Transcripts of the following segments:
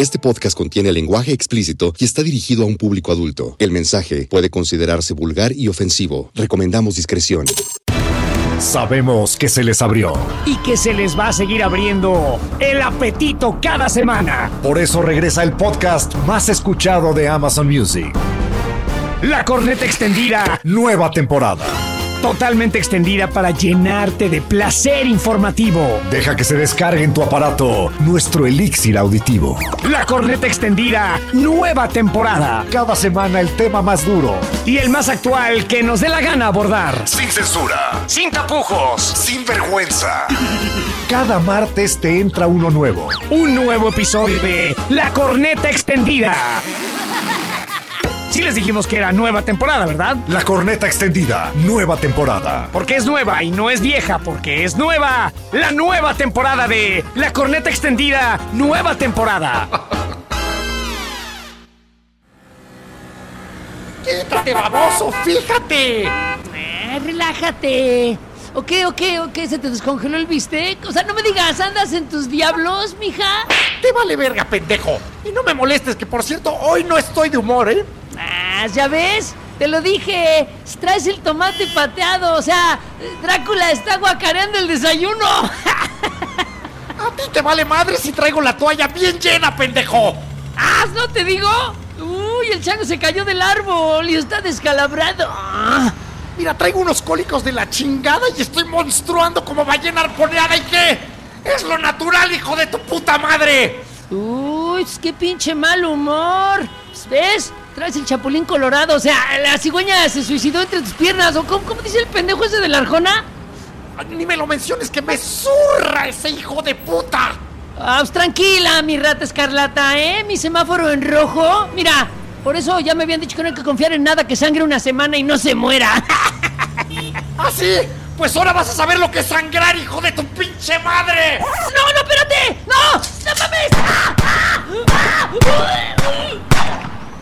Este podcast contiene lenguaje explícito y está dirigido a un público adulto. El mensaje puede considerarse vulgar y ofensivo. Recomendamos discreción. Sabemos que se les abrió. y que se les va a seguir abriendo el apetito cada semana. Por eso regresa el podcast más escuchado de Amazon Music. La corneta extendida, Nueva temporada. Totalmente extendida para llenarte de placer informativo. Deja que se descargue en tu aparato nuestro elixir auditivo. La corneta extendida, nueva temporada. Cada semana el tema más duro. Y el más actual que nos dé la gana abordar. Sin censura. Sin tapujos. Sin vergüenza. Cada martes te entra uno nuevo. Un nuevo episodio de La corneta extendida. Sí les dijimos que era nueva temporada, ¿verdad? La corneta extendida. Nueva temporada. Porque es nueva y no es vieja, porque es nueva. La nueva temporada de La Corneta Extendida, nueva temporada. ¡Quítate, baboso! ¡Fíjate! Eh, relájate. Ok, ok, ok, se te descongeló el bistec. O sea, no me digas, ¿andas en tus diablos, mija? ¡Te vale verga, pendejo! Y no me molestes, que por cierto, hoy no estoy de humor, ¿eh? Ah, ya ves, te lo dije. Traes el tomate pateado. O sea, Drácula está guacareando el desayuno. A ti te vale madre si traigo la toalla bien llena, pendejo. ¡Ah, no te digo! Uy, el chango se cayó del árbol y está descalabrado. Ah, Mira, traigo unos cólicos de la chingada y estoy monstruando como ballena arponeada. ¿Y qué? Es lo natural, hijo de tu puta madre. Uy, qué pinche mal humor. ¿Ves? Traes el chapulín colorado. O sea, la cigüeña se suicidó entre tus piernas. ¿O cómo, cómo dice el pendejo ese de la Arjona? Ni me lo menciones que me zurra ese hijo de puta. Ah, pues tranquila, mi rata escarlata, ¿eh? Mi semáforo en rojo. Mira, por eso ya me habían dicho que no hay que confiar en nada que sangre una semana y no se muera. ¿Ah, sí? Pues ahora vas a saber lo que es sangrar, hijo de tu pinche madre. ¡No, no, espérate! ¡No! ¡No mames! ¡Ah, ah, ah!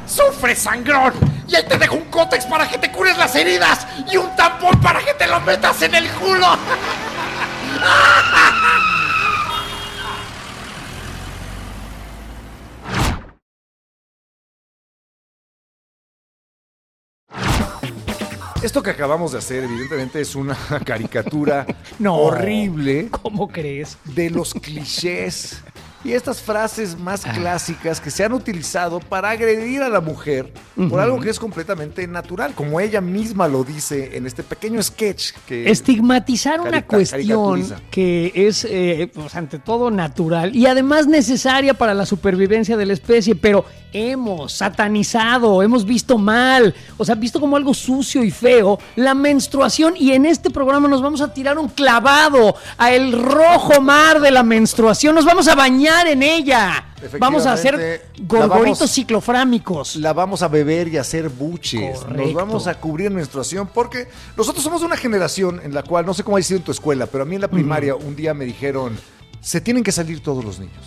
¡Sufre, sangrón! Y ahí te dejo un cótex para que te cures las heridas y un tampón para que te lo metas en el culo. Esto que acabamos de hacer, evidentemente, es una caricatura No. horrible ¿Cómo crees? de los clichés y estas frases más clásicas que se han utilizado para agredir a la mujer por algo que es completamente natural, como ella misma lo dice en este pequeño sketch que Estigmatizar una cuestión que es, eh, pues, ante todo, natural y además necesaria para la supervivencia de la especie, pero hemos satanizado, hemos visto mal, o sea, visto como algo sucio y feo la menstruación y en este programa nos vamos a tirar un clavado a el rojo mar de la menstruación, nos vamos a bañar en ella, vamos a hacer la gorgoritos vamos- ciclofrámicos. la vamos a beber y a hacer buches. Nos vamos a cubrir en menstruación porque nosotros somos una generación en la cual, no sé cómo ha sido en tu escuela, pero a mí en la primaria un día me dijeron, se tienen que salir todos los niños.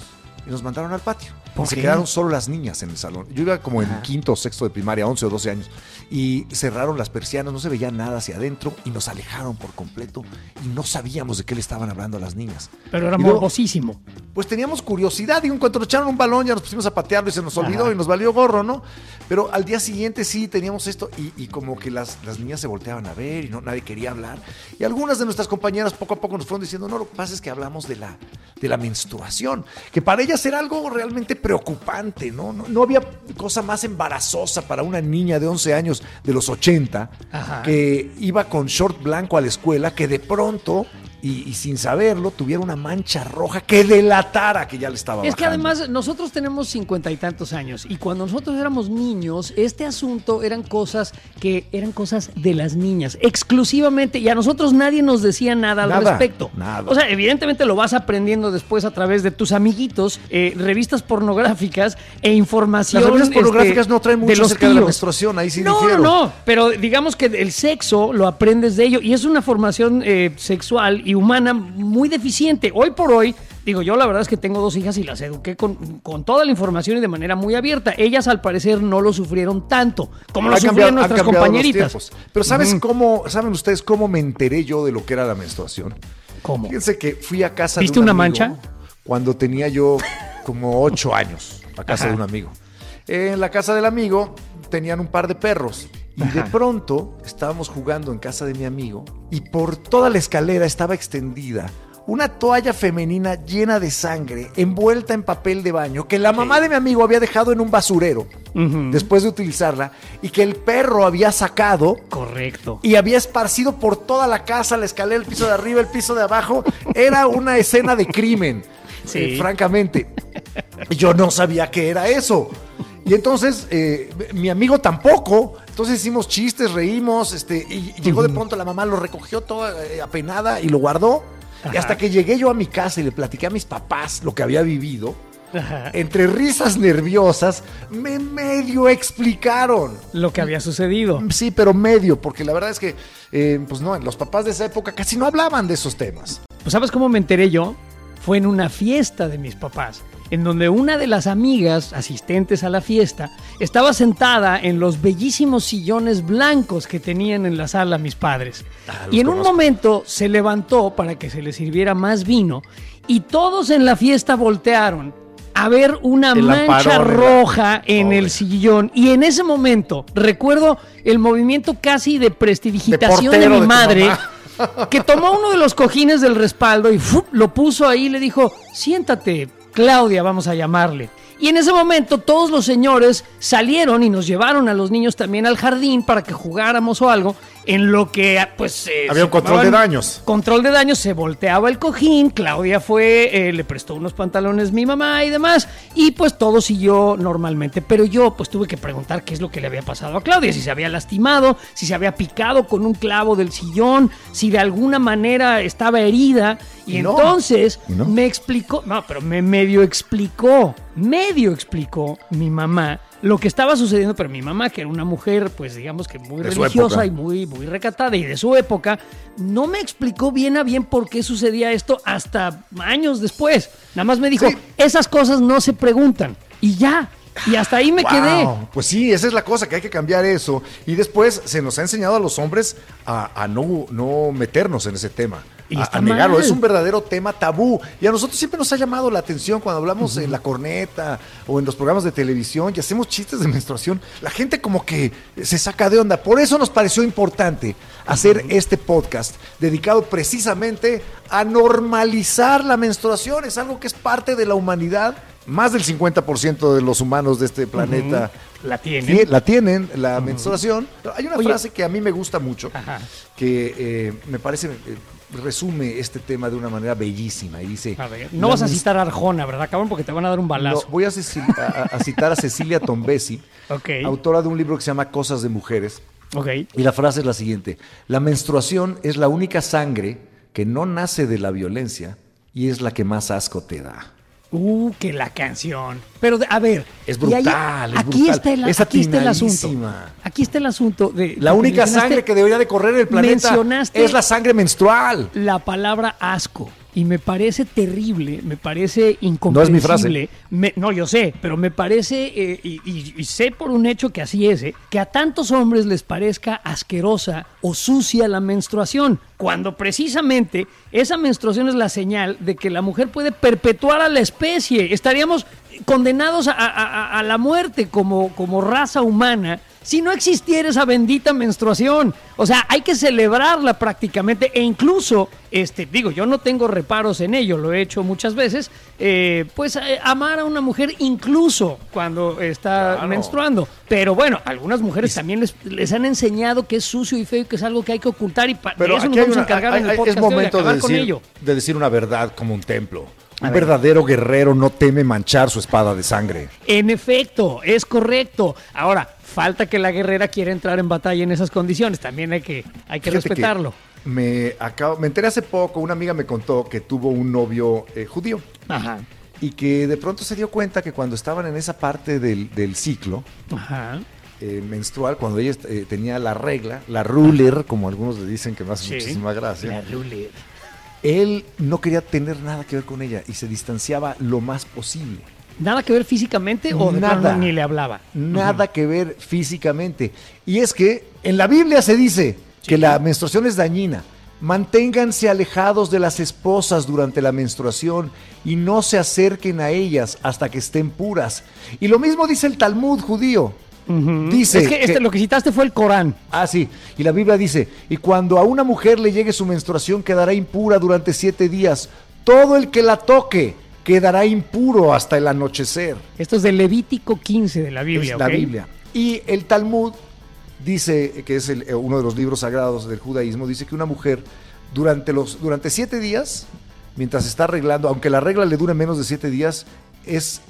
Y nos mandaron al patio. ¿Por se qué? quedaron solo las niñas en el salón. Yo iba como en quinto o sexto de primaria, 11 o 12 años. Y cerraron las persianas, no se veía nada hacia adentro y nos alejaron por completo. Y no sabíamos de qué le estaban hablando a las niñas. Pero era luego- morbosísimo. pues teníamos curiosidad y en cuanto nos echaron un balón ya nos pusimos a patearlo y se nos olvidó Ajá. y nos valió gorro, ¿no? Pero al día siguiente sí teníamos esto y, y como que las, las niñas se volteaban a ver y no, nadie quería hablar. Y algunas de nuestras compañeras poco a poco nos fueron diciendo, no, lo que pasa es que hablamos de la, de la menstruación, que para ellas era algo realmente preocupante, ¿no? No, no había cosa más embarazosa para una niña de 11 años de los 80 Ajá. que iba con short blanco a la escuela que de pronto y, sin saberlo tuviera una mancha roja que delatara que ya le estaba Es que además nosotros tenemos cincuenta y tantos años y cuando nosotros éramos niños, este asunto eran cosas que eran cosas de las niñas, exclusivamente, y a nosotros nadie nos decía nada al respecto. Nada. O sea, evidentemente lo vas aprendiendo después a través de tus amiguitos, eh, revistas pornográficas e información. Las revistas pornográficas este, no traen mucho de los acerca de la menstruación, ahí sí No, no, no, pero digamos que el sexo lo aprendes de ello y es una formación eh, sexual y humana muy deficiente. Hoy por hoy, digo, yo la verdad es que tengo dos hijas y las eduqué con, toda la información y de manera muy abierta. Ellas al parecer no lo sufrieron tanto como lo sufrieron nuestras compañeritas. Pero ¿sabes cómo, saben ustedes cómo me enteré yo de lo que era la menstruación? ¿Cómo? Fíjense que fui a casa ¿Viste una mancha? Cuando tenía yo como ocho años, a casa de un amigo. En la casa del amigo tenían un par de perros y de pronto estábamos jugando en casa de mi amigo y por toda la escalera estaba extendida una toalla femenina llena de sangre, envuelta en papel de baño, que la mamá de mi amigo había dejado en un basurero después de utilizarla y que el perro había sacado. Correcto. Y había esparcido por toda la casa, la escalera, el piso de arriba, el piso de abajo. Era una escena de crimen, sí. Eh, francamente. Yo no sabía qué era eso. Y entonces, eh, mi amigo tampoco. Entonces hicimos chistes, reímos, este, y llegó de pronto la mamá, lo recogió toda eh, apenada y lo guardó. Y hasta que llegué yo a mi casa y le platiqué a mis papás lo que había vivido, entre risas nerviosas, me medio explicaron. Lo que había sucedido. Sí, pero medio, porque la verdad es que, eh, pues no, los papás de esa época casi no hablaban de esos temas. Pues ¿sabes cómo me enteré yo? Fue en una fiesta de mis papás en donde una de las amigas asistentes a la fiesta estaba sentada en los bellísimos sillones blancos que tenían en la sala mis padres. Ah, y en un momento se levantó para que se le sirviera más vino y todos en la fiesta voltearon a ver una mancha roja en el sillón. Y en ese momento recuerdo el movimiento casi de prestidigitación de, mi madre. que tomó uno de los cojines del respaldo y lo puso ahí y le dijo, siéntate, Claudia, vamos a llamarle. Y en ese momento todos los señores salieron y nos llevaron a los niños también al jardín para que jugáramos o algo en lo que pues había un control de daños. Control de daños, se volteaba el cojín, Claudia fue, eh, le prestó unos pantalones mi mamá y demás, y pues todo siguió normalmente. Pero yo pues tuve que preguntar qué es lo que le había pasado a Claudia, si se había lastimado, si se había picado con un clavo del sillón, si de alguna manera estaba herida. Y, entonces me explicó, no, pero me medio explicó, medio explicó mi mamá lo que estaba sucediendo, pero mi mamá, que era una mujer, pues digamos que muy religiosa y muy, muy recatada y de su época, no me explicó bien a bien por qué sucedía esto hasta años después. Nada más me dijo, esas cosas no se preguntan. Y ya, y hasta ahí me quedé. Pues sí, esa es la cosa, que hay que cambiar eso. Y después se nos ha enseñado a los hombres a, no, no meternos en ese tema a, negarlo. Es un verdadero tema tabú. Y a nosotros siempre nos ha llamado la atención cuando hablamos en la corneta o en los programas de televisión y hacemos chistes de menstruación. La gente como que se saca de onda. Por eso nos pareció importante hacer este podcast dedicado precisamente a normalizar la menstruación. Es algo que es parte de la humanidad. Más del 50% de los humanos de este planeta la tienen. La tienen, la menstruación. hay una frase que a mí me gusta mucho, que eh, me parece eh, resume este tema de una manera bellísima y dice... no vas a citar a Arjona, ¿verdad, cabrón? Porque te van a dar un balazo. voy a, citar a Cecilia Tombesi, autora de un libro que se llama Cosas de Mujeres. Y la frase es la siguiente, la menstruación es la única sangre que no nace de la violencia y es la que más asco te da. Uh, que la canción. Pero, a ver. Es brutal. aquí, Está el, aquí está el asunto. Aquí está el asunto de. La única sangre que debería de correr el planeta es la sangre menstrual. La palabra asco y me parece terrible, me parece incomprensible. No es mi frase. no, yo sé, pero me parece, eh, y, sé por un hecho que así es, eh, que a tantos hombres les parezca asquerosa o sucia la menstruación, cuando precisamente esa menstruación es la señal de que la mujer puede perpetuar a la especie. Estaríamos condenados a, la muerte como, como raza humana si no existiera esa bendita menstruación. O sea, hay que celebrarla prácticamente e incluso, este, digo, yo no tengo reparos en ello, lo he hecho muchas veces, eh, pues eh, amar a una mujer incluso cuando está menstruando. Pero bueno, algunas mujeres también les, les, han enseñado que es sucio y feo y que es algo que hay que ocultar y para eso nos vamos a encargar en el podcast es momento de, con ello. de decir una verdad como un templo. Un verdadero guerrero no teme manchar su espada de sangre. En efecto, es correcto. Ahora, falta que la guerrera quiera entrar en batalla en esas condiciones. También hay que, hay que respetarlo. me, acabo, me enteré hace poco, una amiga me contó que tuvo un novio eh, judío. Ajá. Y que de pronto se dio cuenta que cuando estaban en esa parte del, del ciclo eh, menstrual, cuando ella eh, tenía la regla, la ruler, como algunos le dicen que me hace muchísima gracia. La ruler él no quería tener nada que ver con ella y se distanciaba lo más posible. ¿Nada que ver físicamente o nada, ni le hablaba? Nada que ver físicamente. Y es que en la Biblia se dice que la menstruación es dañina. Manténganse alejados de las esposas durante la menstruación y no se acerquen a ellas hasta que estén puras. Y lo mismo dice el Talmud judío. Dice es que, este, lo que citaste fue el Corán. Ah, sí. Y la Biblia dice, y cuando a una mujer le llegue su menstruación quedará impura durante siete días. Todo el que la toque quedará impuro hasta el anochecer. Esto es del Levítico 15 de la Biblia. Es la Biblia. Y el Talmud dice, que es eh, uno de los libros sagrados del judaísmo, dice que una mujer durante, los, durante siete días, mientras está arreglando, aunque la regla le dure menos de siete días, es,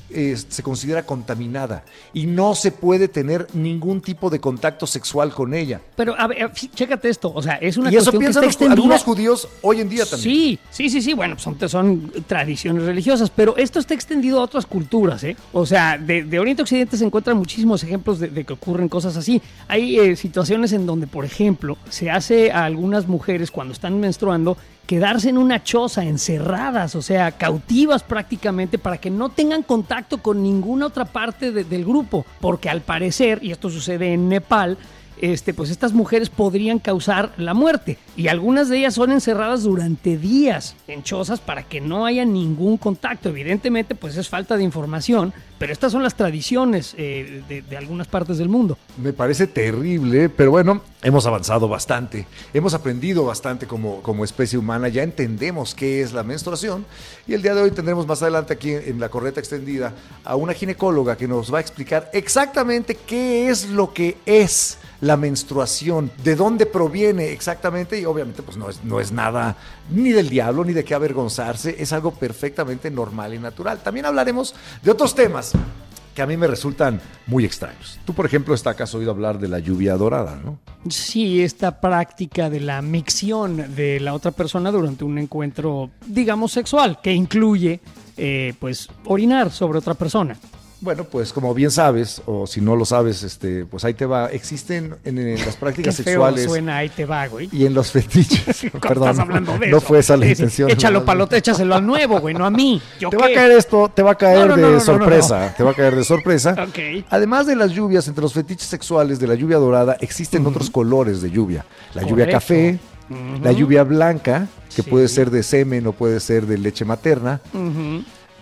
se considera contaminada y no se puede tener ningún tipo de contacto sexual con ella. Pero, a ver, chécate esto, o sea, es una y eso piensan los, algunos judíos hoy en día también. Sí, sí, sí, sí, bueno, son, son tradiciones religiosas, pero esto está extendido a otras culturas, ¿eh? O sea, de, Oriente a Occidente se encuentran muchísimos ejemplos de, que ocurren cosas así. Hay eh, situaciones en donde, por ejemplo, se hace a algunas mujeres cuando están menstruando quedarse en una choza, encerradas, o sea, cautivas prácticamente para que no tengan contacto con ninguna otra parte del grupo, porque al parecer, y esto sucede en Nepal, este, pues estas mujeres podrían causar la muerte. Y algunas de ellas son encerradas durante días en chozas para que no haya ningún contacto. Evidentemente, pues es falta de información, pero estas son las tradiciones eh, de, algunas partes del mundo. Me parece terrible, pero bueno, hemos avanzado bastante. Hemos aprendido bastante como, como especie humana. Ya entendemos qué es la menstruación. Y el día de hoy tendremos más adelante aquí en la correta extendida a una ginecóloga que nos va a explicar exactamente qué es lo que es la menstruación, de dónde proviene exactamente y obviamente pues no es, no es nada ni del diablo ni de qué avergonzarse, es algo perfectamente normal y natural. También hablaremos de otros temas que a mí me resultan muy extraños. Tú, por ejemplo, está acaso oído hablar de la lluvia dorada, ¿no? Sí, esta práctica de la micción de la otra persona durante un encuentro, digamos, sexual, que incluye, eh, pues, orinar sobre otra persona. Bueno, pues como bien sabes, o si no lo sabes, este, pues ahí te va. Existen en, las prácticas Qué sexuales. suena ahí te va, güey. Y en los fetiches. Perdón, hablando de no, fue esa la intención. Échalo palote, échaselo al nuevo, güey, no a mí. te va a caer esto, te va a caer de sorpresa. Te va a caer de sorpresa. Además de las lluvias, entre los fetiches sexuales de la lluvia dorada, existen otros colores de lluvia. La lluvia café, la lluvia blanca, que puede ser de semen o puede ser de leche materna.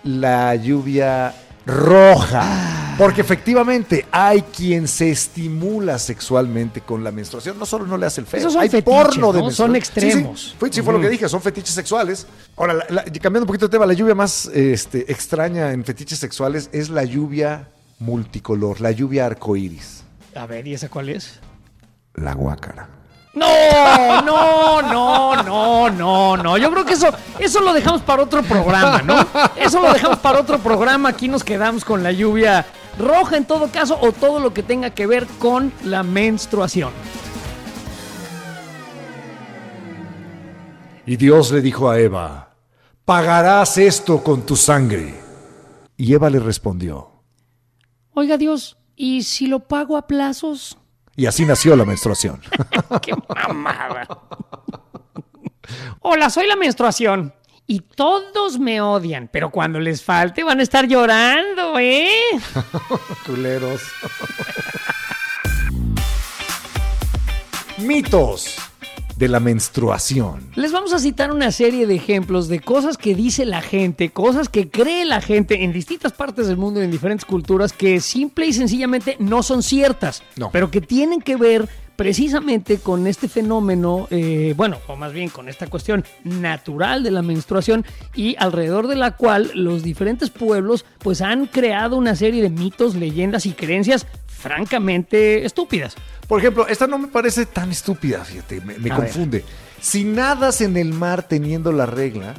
La lluvia roja. Porque efectivamente hay quien se estimula sexualmente con la menstruación. No solo no le hace el feo, son hay porno de Son extremos. Sí, Fue, lo que dije, son fetiches sexuales. Ahora, cambiando un poquito de tema, la lluvia más este, extraña en fetiches sexuales es la lluvia multicolor, la lluvia arcoíris. A ver, ¿y esa cuál es? La guácara. No, no, no, no, no, no. Yo creo que eso, eso lo dejamos para otro programa, ¿no? Eso lo dejamos para otro programa. Aquí nos quedamos con la lluvia roja en todo caso o todo lo que tenga que ver con la menstruación. Y Dios le dijo a Eva, pagarás esto con tu sangre. Y Eva le respondió, Oiga Dios, ¿y si lo pago a plazos? Y así nació la menstruación. ¡Qué mamada! Hola, soy la menstruación. Y todos me odian, pero cuando les falte van a estar llorando, ¿eh? Culeros. Mitos de la menstruación. Les vamos a citar una serie de ejemplos de cosas que dice la gente, cosas que cree la gente en distintas partes del mundo y en diferentes culturas que simple y sencillamente no son ciertas, No. pero que tienen que ver precisamente con este fenómeno, eh, bueno, o más bien con esta cuestión natural de la menstruación y alrededor de la cual los diferentes pueblos pues han creado una serie de mitos, leyendas y creencias francamente estúpidas. Por ejemplo, esta no me parece tan estúpida, fíjate, me, me confunde. Si nadas en el mar teniendo la regla,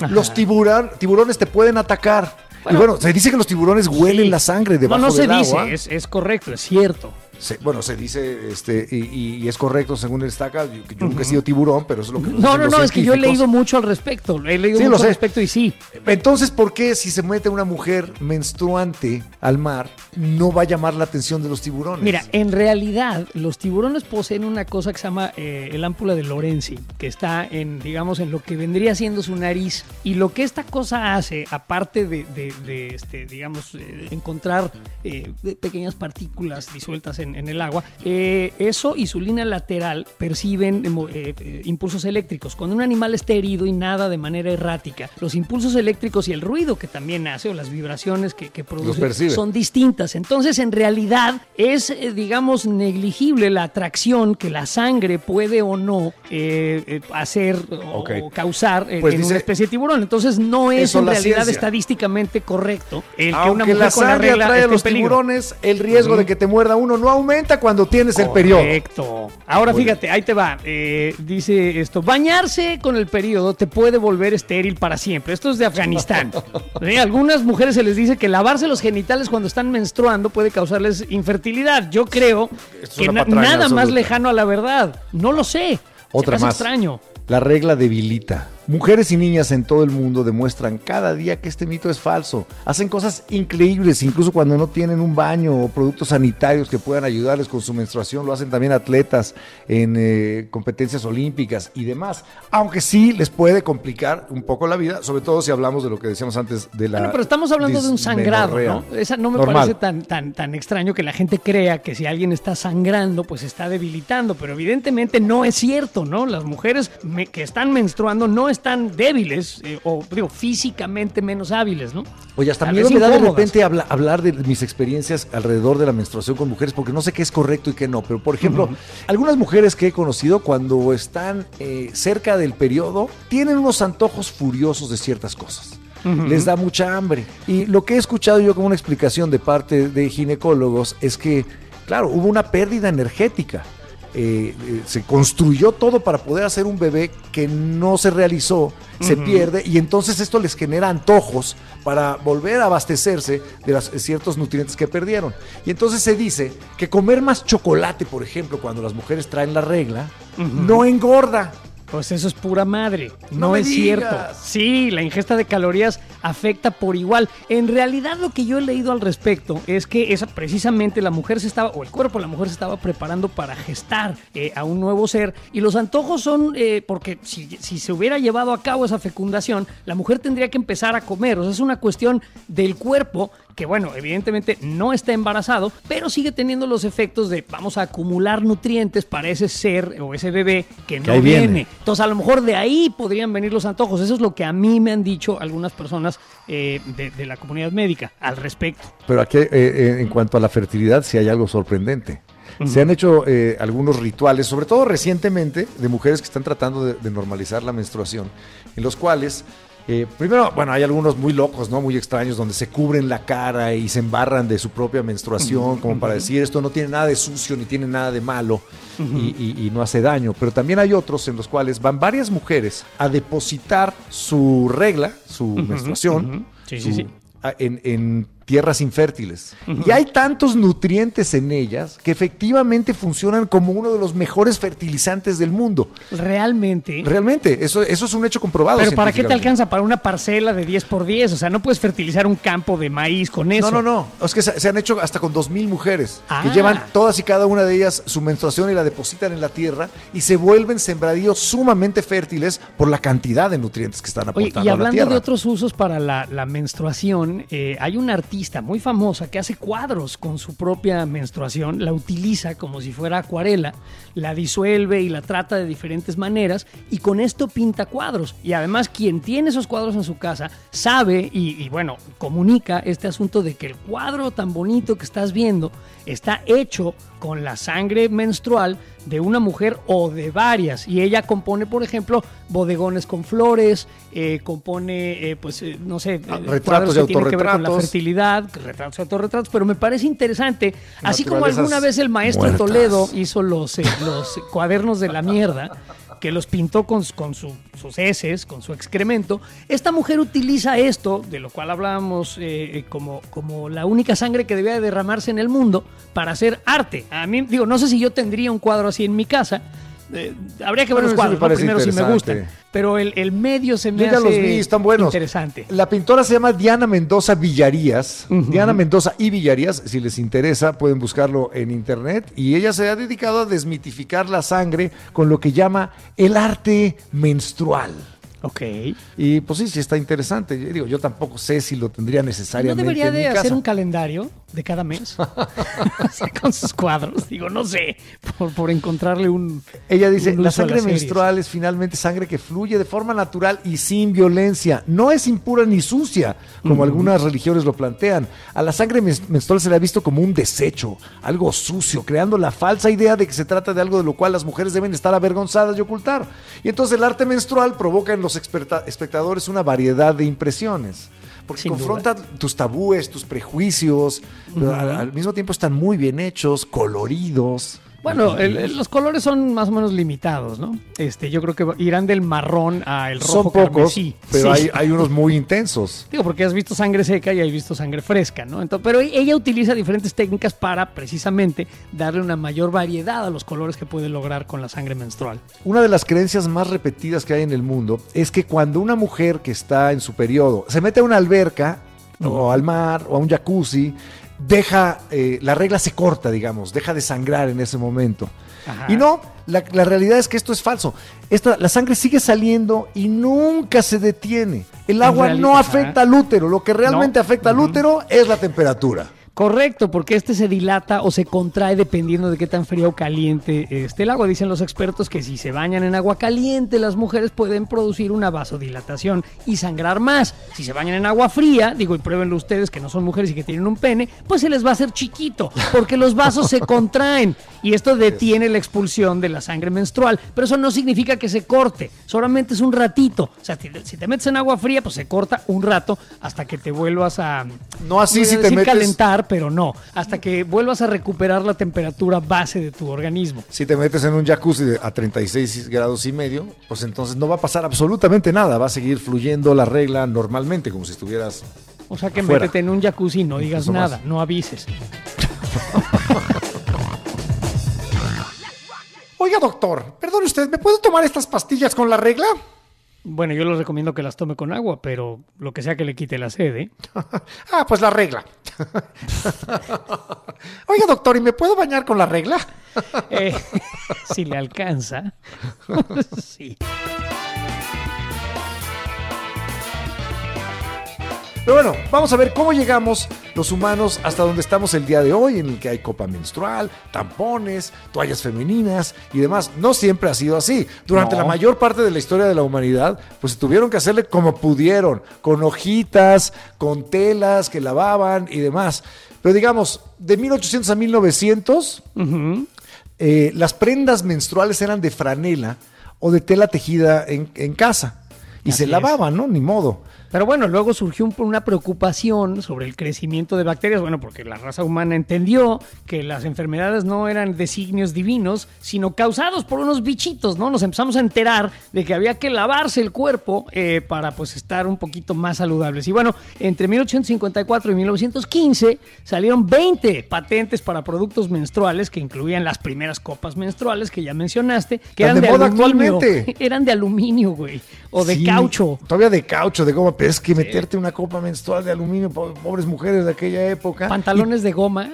Ajá. los tiburones te pueden atacar. Bueno. y bueno, se dice que los tiburones huelen Sí. la sangre No, debajo no se del dice, agua. es, es correcto, es cierto. Se- bueno, se dice, este, y, y- es correcto según el estaca. Yo, yo nunca he sido tiburón, pero eso es lo que No, no, no, es que yo he leído mucho al respecto. He leído Sí, mucho lo sé. al respecto y sí. Entonces, ¿por qué si se mete una mujer menstruante al mar, no va a llamar la atención de los tiburones? Mira, en realidad los tiburones poseen una cosa que se llama eh, el ámpula de Lorenzi, que está en, digamos, en lo que vendría siendo su nariz. Y lo que esta cosa hace, aparte de, de- de, este, digamos, eh, encontrar eh, pequeñas partículas disueltas en, en el agua, eh, eso y su línea lateral perciben eh, eh, impulsos eléctricos. Cuando un animal está herido y nada de manera errática, los impulsos eléctricos y el ruido que también hace o las vibraciones que, que produce son distintas. Entonces, en realidad, es, digamos, negligible la atracción que la sangre puede o no hacer o, causar en, Pues en dice- una especie de tiburón. Entonces, no es en realidad ciencia. estadísticamente correcto el que una mujer la con la sangre regla atrae a los peligro. tiburones, el riesgo de que te muerda uno no aumenta cuando tienes el periodo. Correcto. Ahora Muy fíjate, ahí te va. Eh, dice esto: bañarse con el periodo te puede volver estéril para siempre. Esto es de Afganistán. Sí, algunas mujeres se les dice que lavarse los genitales cuando están menstruando puede causarles infertilidad. Yo creo que na- nada más lejano a la verdad. No lo sé. Otra más. extraño. La regla debilita. Mujeres y niñas en todo el mundo demuestran cada día que este mito es falso. Hacen cosas increíbles, incluso cuando no tienen un baño o productos sanitarios que puedan ayudarles con su menstruación. Lo hacen también atletas en eh, competencias olímpicas y demás. Aunque sí les puede complicar un poco la vida, sobre todo si hablamos de lo que decíamos antes de la. Bueno, pero estamos hablando de un sangrado. ¿no? Esa no me Normal. parece tan, tan, tan extraño que la gente crea que si alguien está sangrando, pues está debilitando, pero evidentemente no es cierto, ¿no? Las mujeres me- que están menstruando no están débiles eh, o, digo, físicamente menos hábiles, ¿no? Oye, hasta miedo me da de repente habla- hablar de mis experiencias alrededor de la menstruación con mujeres, porque no sé qué es correcto y qué no. Pero, por ejemplo, algunas mujeres que he conocido cuando están eh, cerca del periodo tienen unos antojos furiosos de ciertas cosas. Les da mucha hambre. Y lo que he escuchado yo como una explicación de parte de ginecólogos es que, claro, hubo una pérdida energética. Eh, eh, se construyó todo para poder hacer un bebé que no se realizó, se pierde y entonces esto les genera antojos para volver a abastecerse de las- de ciertos nutrientes que perdieron. Y entonces se dice que comer más chocolate, por ejemplo, cuando las mujeres traen la regla, no engorda. Pues eso es pura madre. No es digas. cierto. Sí, la ingesta de calorías afecta por igual. En realidad lo que yo he leído al respecto es que esa, precisamente la mujer se estaba, o el cuerpo de la mujer se estaba preparando para gestar eh, a un nuevo ser. Y los antojos son, eh, porque si, si se hubiera llevado a cabo esa fecundación, la mujer tendría que empezar a comer. O sea, es una cuestión del cuerpo que bueno, evidentemente no está embarazado, pero sigue teniendo los efectos de vamos a acumular nutrientes para ese ser o ese bebé que no viene. viene. Entonces, a lo mejor de ahí podrían venir los antojos. Eso es lo que a mí me han dicho algunas personas eh, de, de la comunidad médica al respecto. Pero aquí, eh, eh, en cuanto a la fertilidad, sí hay algo sorprendente. Se han hecho eh, algunos rituales, sobre todo recientemente, de mujeres que están tratando de, de normalizar la menstruación, en los cuales, eh, primero, bueno, hay algunos muy locos, ¿no? Muy extraños, donde se cubren la cara y se embarran de su propia menstruación, como para decir esto no tiene nada de sucio ni tiene nada de malo y, y- y no hace daño. Pero también hay otros en los cuales van varias mujeres a depositar su regla, su menstruación. Sí, su- sí, sí. en tierras infértiles. Y hay tantos nutrientes en ellas que efectivamente funcionan como uno de los mejores fertilizantes del mundo. Realmente. Realmente, eso, eso es un hecho comprobado. Pero ¿para qué te alcanza? Para una parcela de 10 por 10. O sea, no puedes fertilizar un campo de maíz con eso. No, no, no. Es que se, se han hecho hasta con dos mil mujeres Ah. que llevan todas y cada una de ellas su menstruación y la depositan en la tierra y se vuelven sembradíos sumamente fértiles por la cantidad de nutrientes que están Oye, aportando y a la hablando tierra. de otros usos para la, la menstruación, eh, hay un artículo muy famosa que hace cuadros con su propia menstruación, la utiliza como si fuera acuarela, la disuelve y la trata de diferentes maneras y con esto pinta cuadros. Y además quien tiene esos cuadros en su casa sabe y bueno, comunica este asunto de que el cuadro tan bonito que estás viendo está hecho con la sangre menstrual de una mujer o de varias. Y ella compone, por ejemplo, bodegones con flores, eh, compone, eh, pues, eh, no sé, Ah, eh, retratos cuadros y que tienen que ver con la fertilidad, retratos y autorretratos, pero me parece interesante, así como alguna vez el maestro muertas. Toledo hizo los, eh, los cuadernos de la mierda, que los pintó con, con su- sus heces, con su excremento, esta mujer utiliza esto, de lo cual hablábamos eh, eh, como, como la única sangre que debía de derramarse en el mundo, para hacer arte. A mí, digo, no sé si yo tendría un cuadro así en mi casa. Eh, habría que ver los cuadros, me ¿no? parece primero si me gustan. Pero el, el medio se me Yo ya hace los vi, están buenos. interesante. La pintora se llama Diana Mendoza Villarías. Diana Mendoza y Villarías, si les interesa, pueden buscarlo en internet. Y ella se ha dedicado a desmitificar la sangre con lo que llama el arte menstrual. Ok. Y pues sí, sí está interesante. Yo digo, yo tampoco sé si lo tendría ¿No necesariamente debería en mi de hacer un calendario de cada mes? Con sus cuadros. Digo, no sé, por, por encontrarle un. Ella dice, un la sangre las series". menstrual es finalmente sangre que fluye de forma natural y sin violencia. No es impura ni sucia, como algunas religiones lo plantean. A la sangre menstrual se le ha visto como un desecho, algo sucio, creando la falsa idea de que se trata de algo de lo cual las mujeres deben estar avergonzadas y ocultar. Y entonces el arte menstrual provoca en los espectadores una variedad de impresiones. Porque Sin confronta tus tabúes, tus prejuicios, al mismo tiempo están muy bien hechos, coloridos. Bueno, el- el- los colores son más o menos limitados, ¿no? Este, yo creo que irán del marrón al rojo Son pocos, carmesí. pero Sí. hay, hay unos muy intensos. Digo, porque has visto sangre seca y has visto sangre fresca, ¿no? Entonces, pero ella utiliza diferentes técnicas para precisamente darle una mayor variedad a los colores que puede lograr con la sangre menstrual. Una de las creencias más repetidas que hay en el mundo es que cuando una mujer que está en su periodo se mete a una alberca o al mar o a un jacuzzi, deja, eh, la regla se corta, digamos, deja de sangrar en ese momento. Ajá. Y no, la, la realidad es que esto es falso. Esta, la sangre sigue saliendo y nunca se detiene. El agua no ajá. afecta al útero. Lo que realmente No. afecta al útero es la temperatura. Correcto, porque este se dilata o se contrae dependiendo de qué tan fría o caliente esté el agua. Dicen los expertos que si se bañan en agua caliente, las mujeres pueden producir una vasodilatación y sangrar más. Si se bañan en agua fría, digo, y pruébenlo ustedes que no son mujeres y que tienen un pene, pues se les va a hacer chiquito, porque los vasos se contraen y esto detiene la expulsión de la sangre menstrual. Pero eso no significa que se corte, solamente es un ratito. O sea, si te- si te metes en agua fría, pues se corta un rato hasta que te vuelvas a No así voy a si te decir metes- calentar, pero no, hasta que vuelvas a recuperar la temperatura base de tu organismo. Si te metes en un jacuzzi a 36 grados y medio, pues entonces no va a pasar absolutamente nada. Va a seguir fluyendo la regla normalmente, como si estuvieras. O sea que Afuera. métete en un jacuzzi y no digas Incluso más. nada, no avises. Oiga, doctor, perdone usted, ¿me puedo tomar estas pastillas con la regla? Bueno, yo les recomiendo que las tome con agua, pero lo que sea que le quite la sed, ¿eh? ah, pues la regla. Oiga, doctor, ¿y me puedo bañar con la regla? Eh, si le alcanza. sí. Pero bueno, vamos a ver cómo llegamos los humanos hasta donde estamos el día de hoy, en el que hay copa menstrual, tampones, toallas femeninas y demás. No siempre ha sido así. Durante No. la mayor parte de la historia de la humanidad, pues tuvieron que hacerle como pudieron, con hojitas, con telas que lavaban y demás. Pero digamos, de 1800 a 1900, eh, las prendas menstruales eran de franela o de tela tejida en, en casa. Y Así se lavaban, ¿no? Ni modo. Pero bueno, luego surgió un- una preocupación sobre el crecimiento de bacterias, bueno, porque la raza humana entendió que las enfermedades no eran designios divinos, sino causados por unos bichitos, ¿no? Nos empezamos a enterar de que había que lavarse el cuerpo eh, para pues estar un poquito más saludables. Y bueno, entre 1854 y 1915 salieron 20 patentes para productos menstruales que incluían las primeras copas menstruales que ya mencionaste, que eran de de, aluminio. actualmente. Eran de aluminio, güey, o de Sí, caucho. Todavía de caucho, de goma, pero es que meterte una copa menstrual de aluminio, po- pobres mujeres de aquella época. Pantalones de goma.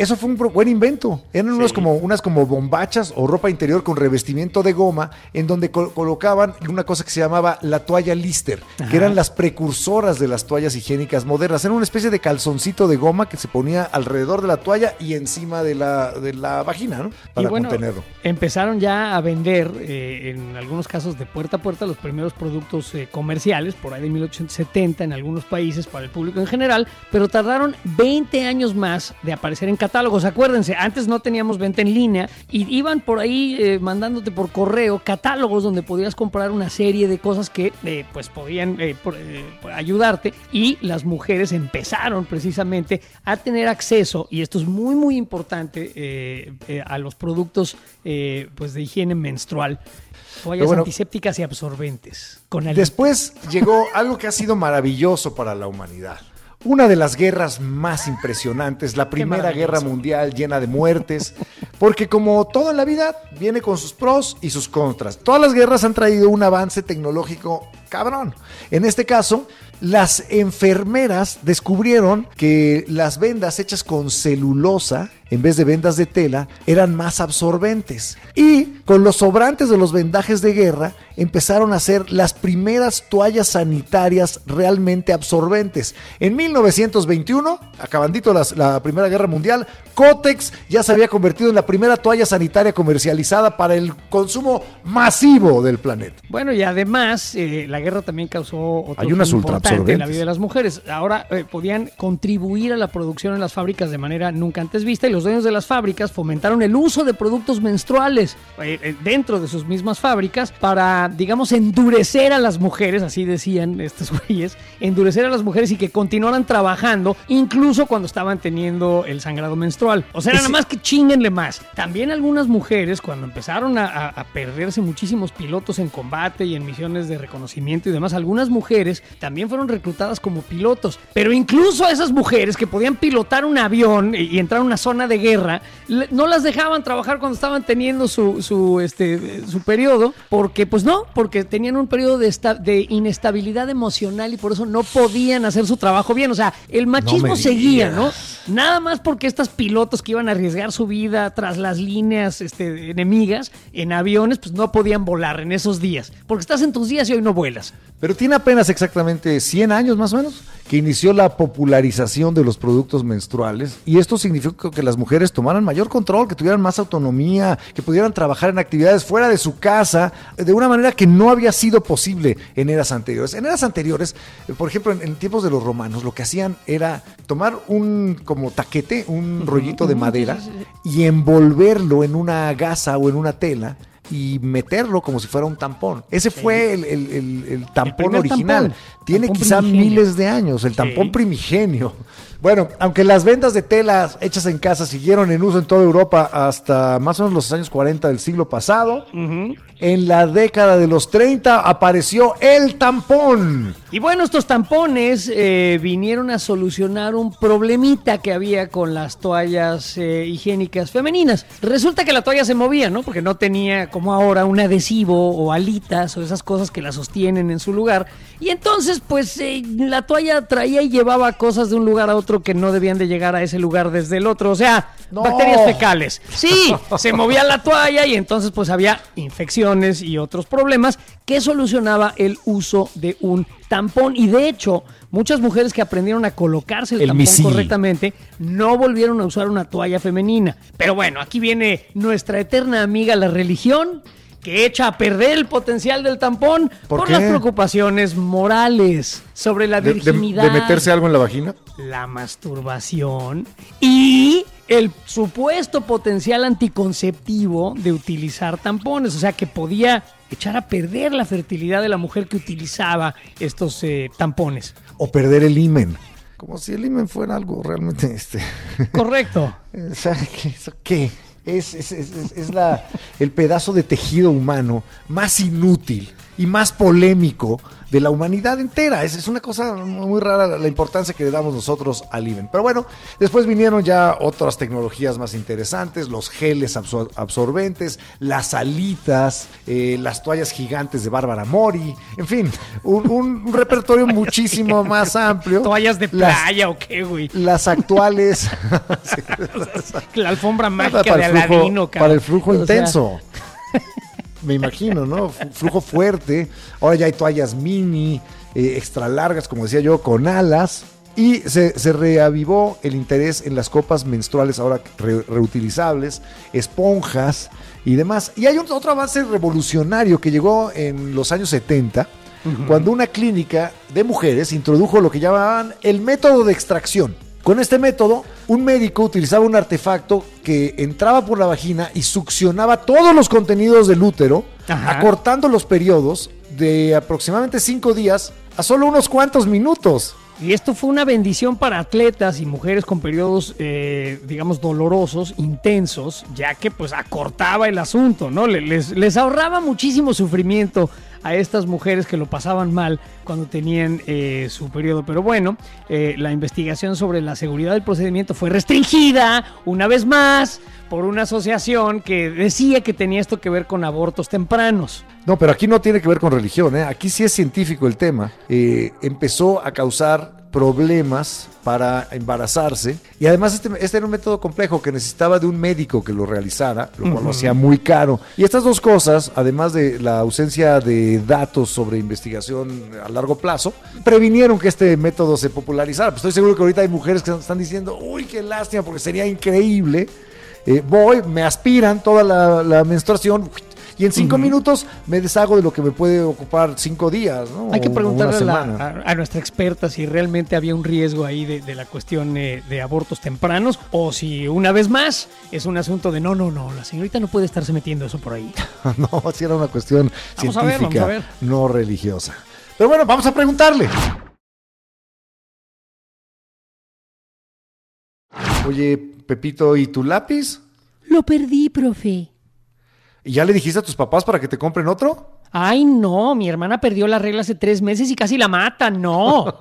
Y eso fue un buen invento. Eran unos como, unas como bombachas o ropa interior con revestimiento de goma en donde colocaban una cosa que se llamaba la toalla Lister, que eran las precursoras de las toallas higiénicas modernas. Era una especie de calzoncito de goma que se ponía alrededor de la toalla y encima de la, de la vagina, ¿no? Para contenerlo. Empezaron ya a vender, eh, en algunos casos de puerta a puerta, los primeros productos eh, comerciales, por ahí de 1870 en algunos países para el público en general, pero tardaron 20 años más de aparecer en catálogos. Acuérdense, antes no teníamos venta en línea y iban por ahí eh, mandándote por correo catálogos donde podías comprar una serie de cosas que pues podían ayudarte y las mujeres empezaron precisamente a tener acceso, y esto es muy muy importante, a los productos pues de higiene menstrual Toallas antisépticas y absorbentes. Después llegó algo que ha sido maravilloso para la humanidad. Una de las guerras más impresionantes, la Primera Guerra Mundial llena de muertes, porque como todo en la vida, viene con sus pros y sus contras. Todas las guerras han traído un avance tecnológico cabrón. En este caso, las enfermeras descubrieron que las vendas hechas con celulosa en vez de vendas de tela, eran más absorbentes. Y con los sobrantes de los vendajes de guerra, empezaron a hacer las primeras toallas sanitarias realmente absorbentes. En 1921, acabandito la, la Primera Guerra Mundial, Cotex ya se había convertido en la primera toalla sanitaria comercializada para el consumo masivo del planeta. Bueno, y además, eh, la guerra también causó otro Hay unas importante en la vida de las mujeres. Ahora eh, podían contribuir a la producción en las fábricas de manera nunca antes vista y los dueños de las fábricas fomentaron el uso de productos menstruales eh, eh, dentro de sus mismas fábricas para, digamos, endurecer a las mujeres, así decían estos güeyes, endurecer a las mujeres y que continuaran trabajando incluso cuando estaban teniendo el sangrado menstrual. O sea, nada más que chinguenle más. También algunas mujeres, cuando empezaron a, a perderse muchísimos pilotos en combate y en misiones de reconocimiento y demás, algunas mujeres también fueron reclutadas como pilotos. Pero incluso a esas mujeres que podían pilotar un avión y entrar a una zona de guerra, no las dejaban trabajar cuando estaban teniendo su, su, este, su periodo, porque pues no, porque tenían un periodo de, de inestabilidad emocional y por eso no podían hacer su trabajo bien. O sea, el machismo seguía, ¿no? Nada más porque estas pilotos que iban a arriesgar su vida tras las líneas este, enemigas en aviones, pues no podían volar en esos días, porque estás en tus días y hoy no vuelas. Pero tiene apenas exactamente 100 años más o menos que inició la popularización de los productos menstruales y esto significó que las mujeres tomaran mayor control, que tuvieran más autonomía, que pudieran trabajar en actividades fuera de su casa de una manera que no había sido posible en eras anteriores. En eras anteriores, eh, por ejemplo, en, tiempos de los romanos, lo que hacían era tomar un como taquete, un rollito de madera y envolverlo en una gasa o en una tela y meterlo como si fuera un tampón. Ese fue el, tampón original. Tiene quizá miles de años, el tampón primigenio. Bueno, aunque las vendas de telas hechas en casa siguieron en uso en toda Europa hasta más o menos los años 40 del siglo pasado, en la década de los 30 apareció el tampón. Y bueno, estos tampones eh, vinieron a solucionar un problemita que había con las toallas eh, higiénicas femeninas. Resulta que la toalla se movía, ¿no? Porque no tenía como ahora un adhesivo o alitas o esas cosas que la sostienen en su lugar. Y entonces, pues eh, la toalla traía y llevaba cosas de un lugar a otro que no debían de llegar a ese lugar desde el otro. O sea, bacterias fecales. Sí, se movía la toalla y entonces pues había infecciones y otros problemas que solucionaba el uso de un tampón. Y de hecho, muchas mujeres que aprendieron a colocarse el, tampón correctamente no volvieron a usar una toalla femenina. Pero bueno, aquí viene nuestra eterna amiga la religión que echa a perder el potencial del tampón por, las preocupaciones morales sobre la virginidad. De, meterse algo en la vagina? La masturbación y el supuesto potencial anticonceptivo de utilizar tampones, o sea que podía echar a perder la fertilidad de la mujer que utilizaba estos eh, tampones. O perder el himen. Como si el himen fuera algo realmente este. Correcto. ¿Eso qué? Es, es, es, la, el pedazo de tejido humano más inútil y más polémico de la humanidad entera. Es, es una cosa muy rara la importancia que le damos nosotros al IBEN. Pero bueno, después vinieron ya otras tecnologías más interesantes, los geles absor- absorbentes, las alitas, eh, las toallas gigantes de Bárbara Mori, en fin, un, un repertorio muchísimo más amplio. ¿Toallas de Las- playa o qué, güey? Las actuales. Sí, La alfombra mágica de para, el flujo, Aladino, para el flujo intenso. Me imagino, ¿no? Flujo fuerte. Ahora ya hay toallas mini, eh, extra largas, como decía yo, con alas. Y se, se reavivó el interés en las copas menstruales ahora re- reutilizables, esponjas y demás. Y hay un- otro avance revolucionario que llegó en los años 70, cuando una clínica de mujeres introdujo lo que llamaban el método de extracción. Con este método, un médico utilizaba un artefacto que entraba por la vagina y succionaba todos los contenidos del útero, Ajá. acortando los periodos de aproximadamente cinco días a solo unos cuantos minutos. Y esto fue una bendición para atletas y mujeres con periodos, eh, digamos, dolorosos, intensos, ya que pues acortaba el asunto, ¿no? Le- Les, les ahorraba muchísimo sufrimiento a estas mujeres que lo pasaban mal cuando tenían eh, su periodo. Pero bueno, eh, la investigación sobre la seguridad del procedimiento fue restringida una vez más por una asociación que decía que tenía esto que ver con abortos tempranos. No, pero aquí no tiene que ver con religión, ¿eh? aquí sí es científico el tema. Empezó a causar problemas para embarazarse y además este, este era un método complejo que necesitaba de un médico que lo realizara, lo cual lo hacía muy caro. Y estas dos cosas, además de la ausencia de datos sobre investigación a largo plazo, previnieron que este método se popularizara. Pues estoy seguro que ahorita hay mujeres que están diciendo, uy, qué lástima, porque sería increíble. Eh, voy, me aspiran toda la, la menstruación y en cinco minutos me deshago de lo que me puede ocupar cinco días, ¿no? Hay que preguntarle a, una la- semana. a- a nuestra experta si realmente había un riesgo ahí de, de la cuestión eh, de abortos tempranos o si una vez más es un asunto de no, no, no, la señorita no puede estarse metiendo eso por ahí. no, si era una cuestión Vamos a ver, científica, vamos a ver. no religiosa. Pero bueno, vamos a preguntarle. Oye, Pepito, ¿y tu lápiz? Lo perdí, profe. ¿Y ya le dijiste a tus papás para que te compren otro? Ay, no, mi hermana perdió la regla hace tres meses y casi la mata, no.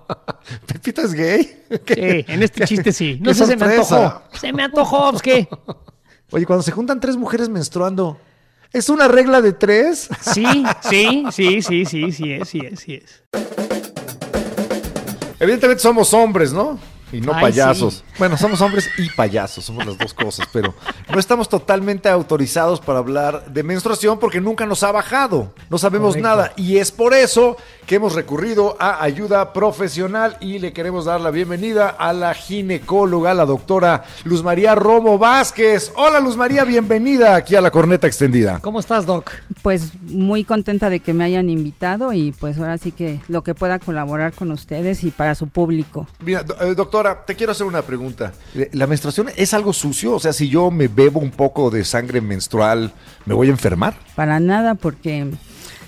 ¿Pepito es gay? ¿Qué? Sí, en este chiste sí. No sé, se me antojó. Se me antojó, pues, ¿qué? Oye, cuando se juntan tres mujeres menstruando, ¿es una regla de tres? Sí, sí, sí, sí, sí, sí es, sí es, sí es. Evidentemente somos hombres, ¿no? Y no Ay, payasos. sí. Bueno, somos hombres y payasos, somos las dos cosas, pero no estamos totalmente autorizados para hablar de menstruación porque nunca nos ha bajado. No sabemos Correcto. nada y es por eso que hemos recurrido a ayuda profesional y le queremos dar la bienvenida a la ginecóloga, la doctora Luz María Romo Vázquez. Hola Luz María, bienvenida aquí a la corneta extendida. ¿Cómo estás, Doc? Pues muy contenta de que me hayan invitado y pues ahora sí que lo que pueda colaborar con ustedes y para su público. Mira, eh, doctora, te quiero hacer una pregunta. Eh, ¿La menstruación es algo sucio? O sea, si yo me bebo un poco de sangre menstrual, ¿me voy a enfermar? Para nada porque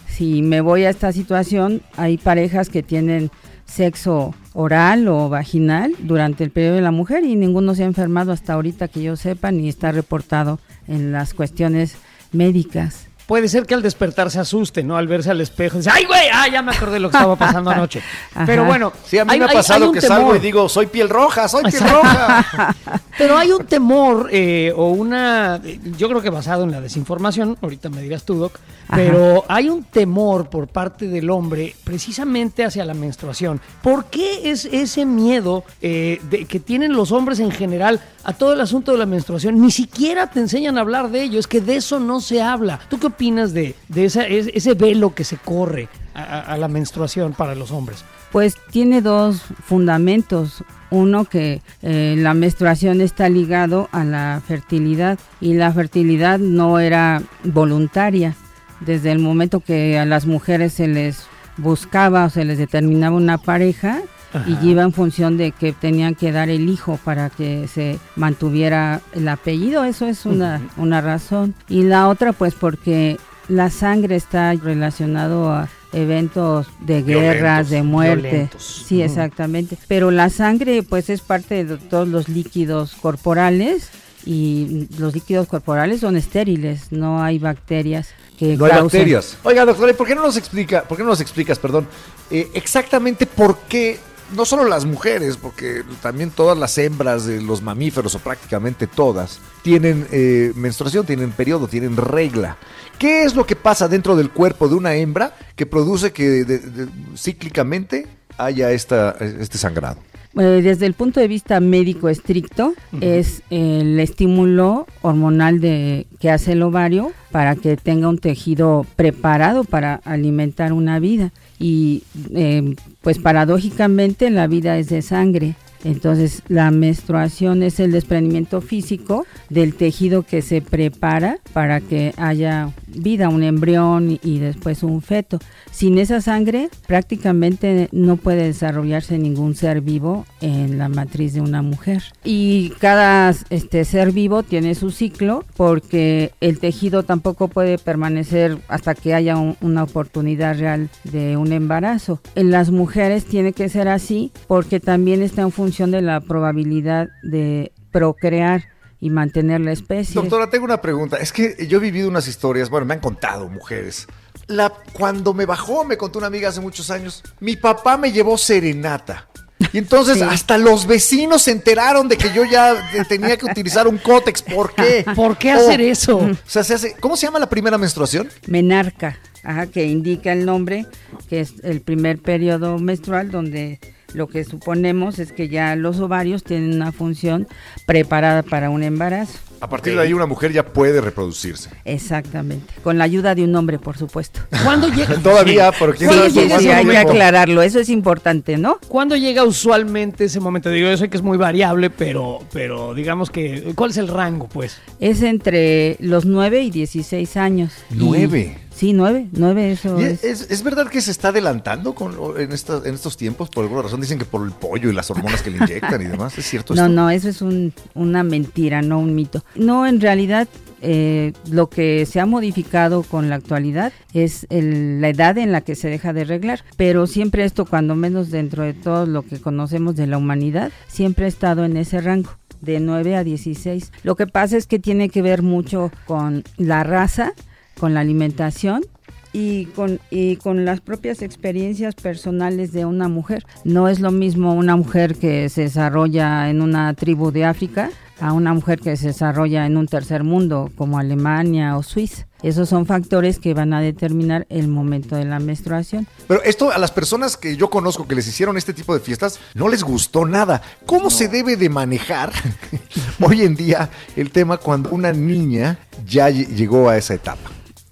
si me voy a esta situación hay parejas que tienen sexo oral o vaginal durante el periodo de la mujer y ninguno se ha enfermado hasta ahorita que yo sepa ni está reportado en las cuestiones médicas. Puede ser que al despertar se asuste, ¿no? Al verse al espejo, dice, ¡ay, güey! ¡Ah, ya me acordé de lo que estaba pasando anoche! Ajá. Pero bueno, Sí, a mí hay- me ha pasado hay que salgo y digo, soy piel roja, soy piel roja. Pero hay un temor eh, o una, yo creo que basado en la desinformación, ahorita me dirás tú, Doc, Ajá. pero hay un temor por parte del hombre precisamente hacia la menstruación. ¿Por qué es ese miedo eh, de, que tienen los hombres en general a todo el asunto de la menstruación? Ni siquiera te enseñan a hablar de ello, es que de eso no se habla. ¿Tú qué opinas de, de esa- es- ese velo que se corre a la menstruación para los hombres? Pues tiene dos fundamentos. Uno que eh, la menstruación está ligado a la fertilidad y la fertilidad no era voluntaria. Desde el momento que a las mujeres se les buscaba o se les determinaba una pareja Ajá. y iba en función de que tenían que dar el hijo para que se mantuviera el apellido, eso es una, una razón. Y la otra pues porque la sangre está relacionado a eventos de guerras, de muerte. violentos. Sí, exactamente. Pero la sangre pues es parte de todos los líquidos corporales y los líquidos corporales son estériles, no hay bacterias que no hay bacterias. Oiga, doctora, ¿y por qué no nos explica, por qué no nos explicas, perdón, eh, exactamente por qué no solo las mujeres, porque también todas las hembras de los mamíferos o prácticamente todas tienen eh, menstruación, tienen periodo, tienen regla. ¿Qué es lo que pasa dentro del cuerpo de una hembra que produce que de- de- cíclicamente haya esta, este sangrado? Eh, desde el punto de vista médico estricto, es el estímulo hormonal de, que hace el ovario para que tenga un tejido preparado para alimentar una vida. Y eh, pues paradójicamente la vida es de sangre. Entonces la menstruación es el desprendimiento físico del tejido que se prepara para que haya vida, un embrión y, después un feto. Sin esa sangre prácticamente no puede desarrollarse ningún ser vivo en la matriz de una mujer. Y cada este ser vivo tiene su ciclo porque el tejido tampoco puede permanecer hasta que haya un- una oportunidad real de un embarazo. En las mujeres tiene que ser así porque también está en de la probabilidad de procrear y mantener la especie. Doctora, tengo una pregunta. Es que yo he vivido unas historias, bueno, me han contado mujeres. La, cuando me bajó, me contó una amiga hace muchos años, mi papá me llevó serenata. Y entonces Sí. hasta los vecinos se enteraron de que yo ya tenía que utilizar un cótex. ¿Por qué? ¿Por qué hacer eso? O sea, se hace, ¿cómo se llama la primera menstruación? menarca, ajá, que indica el nombre, que es el primer periodo menstrual donde lo que suponemos es que ya los ovarios tienen una función preparada para un embarazo. A partir de ahí una mujer ya puede reproducirse. Exactamente, con la ayuda de un hombre, por supuesto. ¿Cuándo llega? Todavía, pero quién ¿Cuándo llega Sí, hay que aclararlo, eso es importante, ¿no? ¿Cuándo llega usualmente ese momento? Digo, yo sé que es muy variable, pero, pero digamos que, ¿cuál es el rango, pues? Es entre los 9 y 16 años. Y- ¿Nueve? Sí, 9, 9 eso ¿Y es. es, es verdad que se está adelantando con, en, esta- en estos tiempos? Por alguna razón dicen que por el pollo y las hormonas que le inyectan y demás. ¿Es cierto No, esto? no, eso es un- una mentira, no un mito. No, en realidad eh, lo que se ha modificado con la actualidad es el- la edad en la que se deja de arreglar, pero siempre esto, cuando menos dentro de todo lo que conocemos de la humanidad, siempre ha estado en ese rango de 9 a 16. Lo que pasa es que tiene que ver mucho con la raza, con la alimentación y con, y con las propias experiencias personales de una mujer. No es lo mismo una mujer que se desarrolla en una tribu de África a una mujer que se desarrolla en un tercer mundo como Alemania o Suiza. Esos son factores que van a determinar el momento de la menstruación. Pero esto a las personas que yo conozco que les hicieron este tipo de fiestas no les gustó nada. ¿Cómo se debe de manejar hoy en día el tema cuando una niña ya lle- llegó a esa etapa?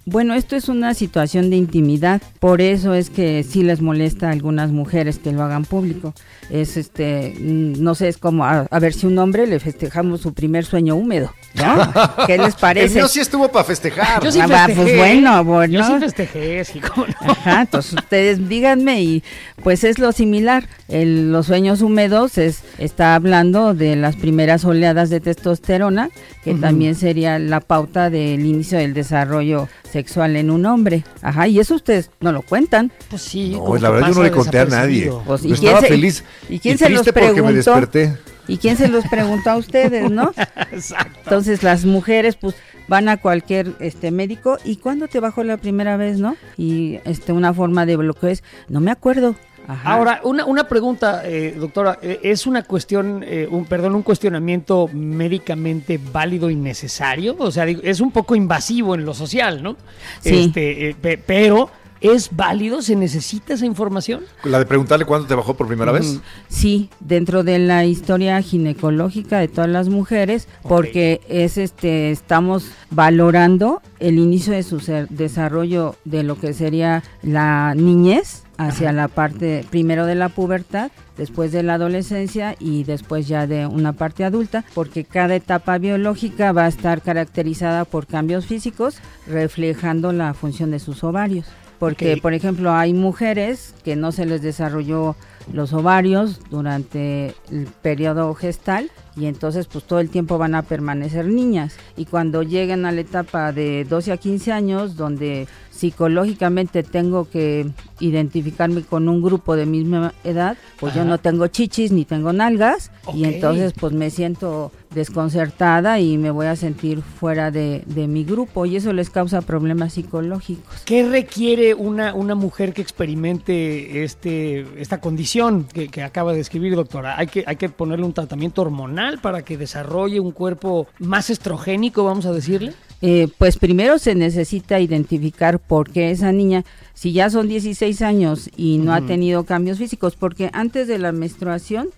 Bueno, esto es una situación de intimidad, por eso es que sí les molesta a algunas mujeres que lo hagan público. Es este, mm, no sé, es como a, a ver si un hombre le festejamos su primer sueño húmedo, ¿no? ¿Qué les El parece? mío sí estuvo para festejar. Yo sí Ah, va, festejé. pues bueno, bueno. Yo sí festejé, sí, cómo no. Ajá, entonces ustedes díganme y pues es lo similar. El- los sueños húmedos es, está hablando de las primeras oleadas de testosterona, que también sería la pauta del inicio del desarrollo sexual en un hombre. Ajá, y eso ustedes no lo cuentan. Pues sí. No, la que verdad yo no le conté a nadie. Pues, ¿y Yo quién estaba se- feliz y quién y se los triste porque me preguntó? desperté. ¿Y quién se los preguntó a ustedes, no? Exacto. Entonces las mujeres pues van a cualquier este médico y ¿cuándo te bajó la primera vez, no? Y este una forma de bloqueo es no me acuerdo. Ajá. Ahora, una, una pregunta, eh, doctora. eh, ¿Es una cuestión, eh, un, perdón, un cuestionamiento médicamente válido y necesario? O sea, es un poco invasivo en lo social, ¿no? Sí. Este, eh, pe- pero, ¿es válido? ¿Se necesita esa información? La de preguntarle cuándo te bajó por primera vez. Sí, dentro de la historia ginecológica de todas las mujeres, porque es este estamos valorando el inicio de su ser- desarrollo de lo que sería la niñez hacia la parte primero de la pubertad, después de la adolescencia y después ya de una parte adulta, porque cada etapa biológica va a estar caracterizada por cambios físicos reflejando la función de sus ovarios. Porque, por ejemplo, hay mujeres que no se les desarrolló los ovarios durante el periodo gestal y entonces pues todo el tiempo van a permanecer niñas. Y cuando lleguen a la etapa de 12 a 15 años donde psicológicamente tengo que identificarme con un grupo de misma edad, pues yo no tengo chichis ni tengo nalgas y entonces pues me siento desconcertada y me voy a sentir fuera de, mi grupo y eso les causa problemas psicológicos. ¿Qué requiere una, una mujer que experimente este, esta condición que, que acaba de escribir, doctora? ¿Hay que, ¿Hay que ponerle un tratamiento hormonal para que desarrolle un cuerpo más estrogénico, vamos a decirle? Eh, pues primero se necesita identificar por qué esa niña, si ya son 16 años y no ha tenido cambios físicos, porque antes de la menstruación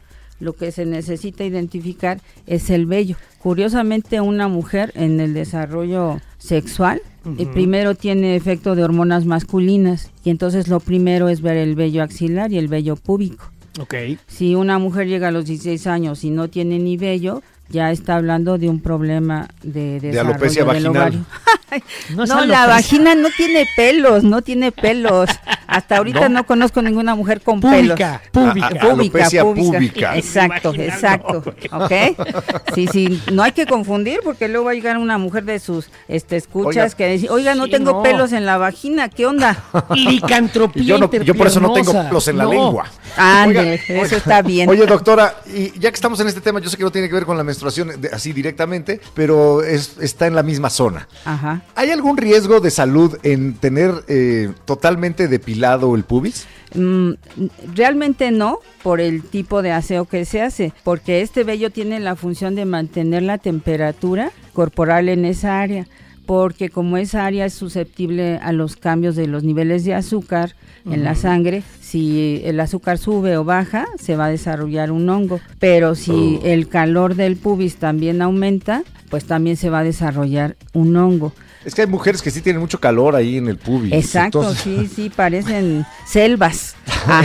lo que se necesita identificar es el vello. Curiosamente, una mujer en el desarrollo sexual eh, primero tiene efecto de hormonas masculinas y entonces lo primero es ver el vello axilar y el vello púbico. Okay. Si una mujer llega a los 16 años y no tiene ni vello, ya está hablando de un problema de de alopecia vaginal. no, la vagina no tiene pelos, no tiene pelos. Hasta ahorita no, conozco ninguna mujer con pelos. Pública, pública, pública. Exacto, exacto. ¿Ok? Sí, sí, no hay que confundir porque luego va a llegar una mujer de sus este, escuchas que dice, oiga, no tengo pelos en la vagina, ¿qué onda? Licantropía yo, yo por eso no tengo pelos en la lengua. Eso está bien. Oye, doctora, y ya que estamos en este tema, yo sé que no tiene que ver con la menstruación así directamente, pero es, está en la misma zona. Ajá. ¿Hay algún riesgo de salud en tener eh, totalmente depilado el pubis? Mm, realmente no, por el tipo de aseo que se hace, porque este vello tiene la función de mantener la temperatura corporal en esa área porque como esa área es susceptible a los cambios de los niveles de azúcar en la sangre, si el azúcar sube o baja, se va a desarrollar un hongo, pero si oh. el calor del pubis también aumenta, pues también se va a desarrollar un hongo. Es que hay mujeres que sí tienen mucho calor ahí en el pubis. Exacto, sí, sí, parecen selvas.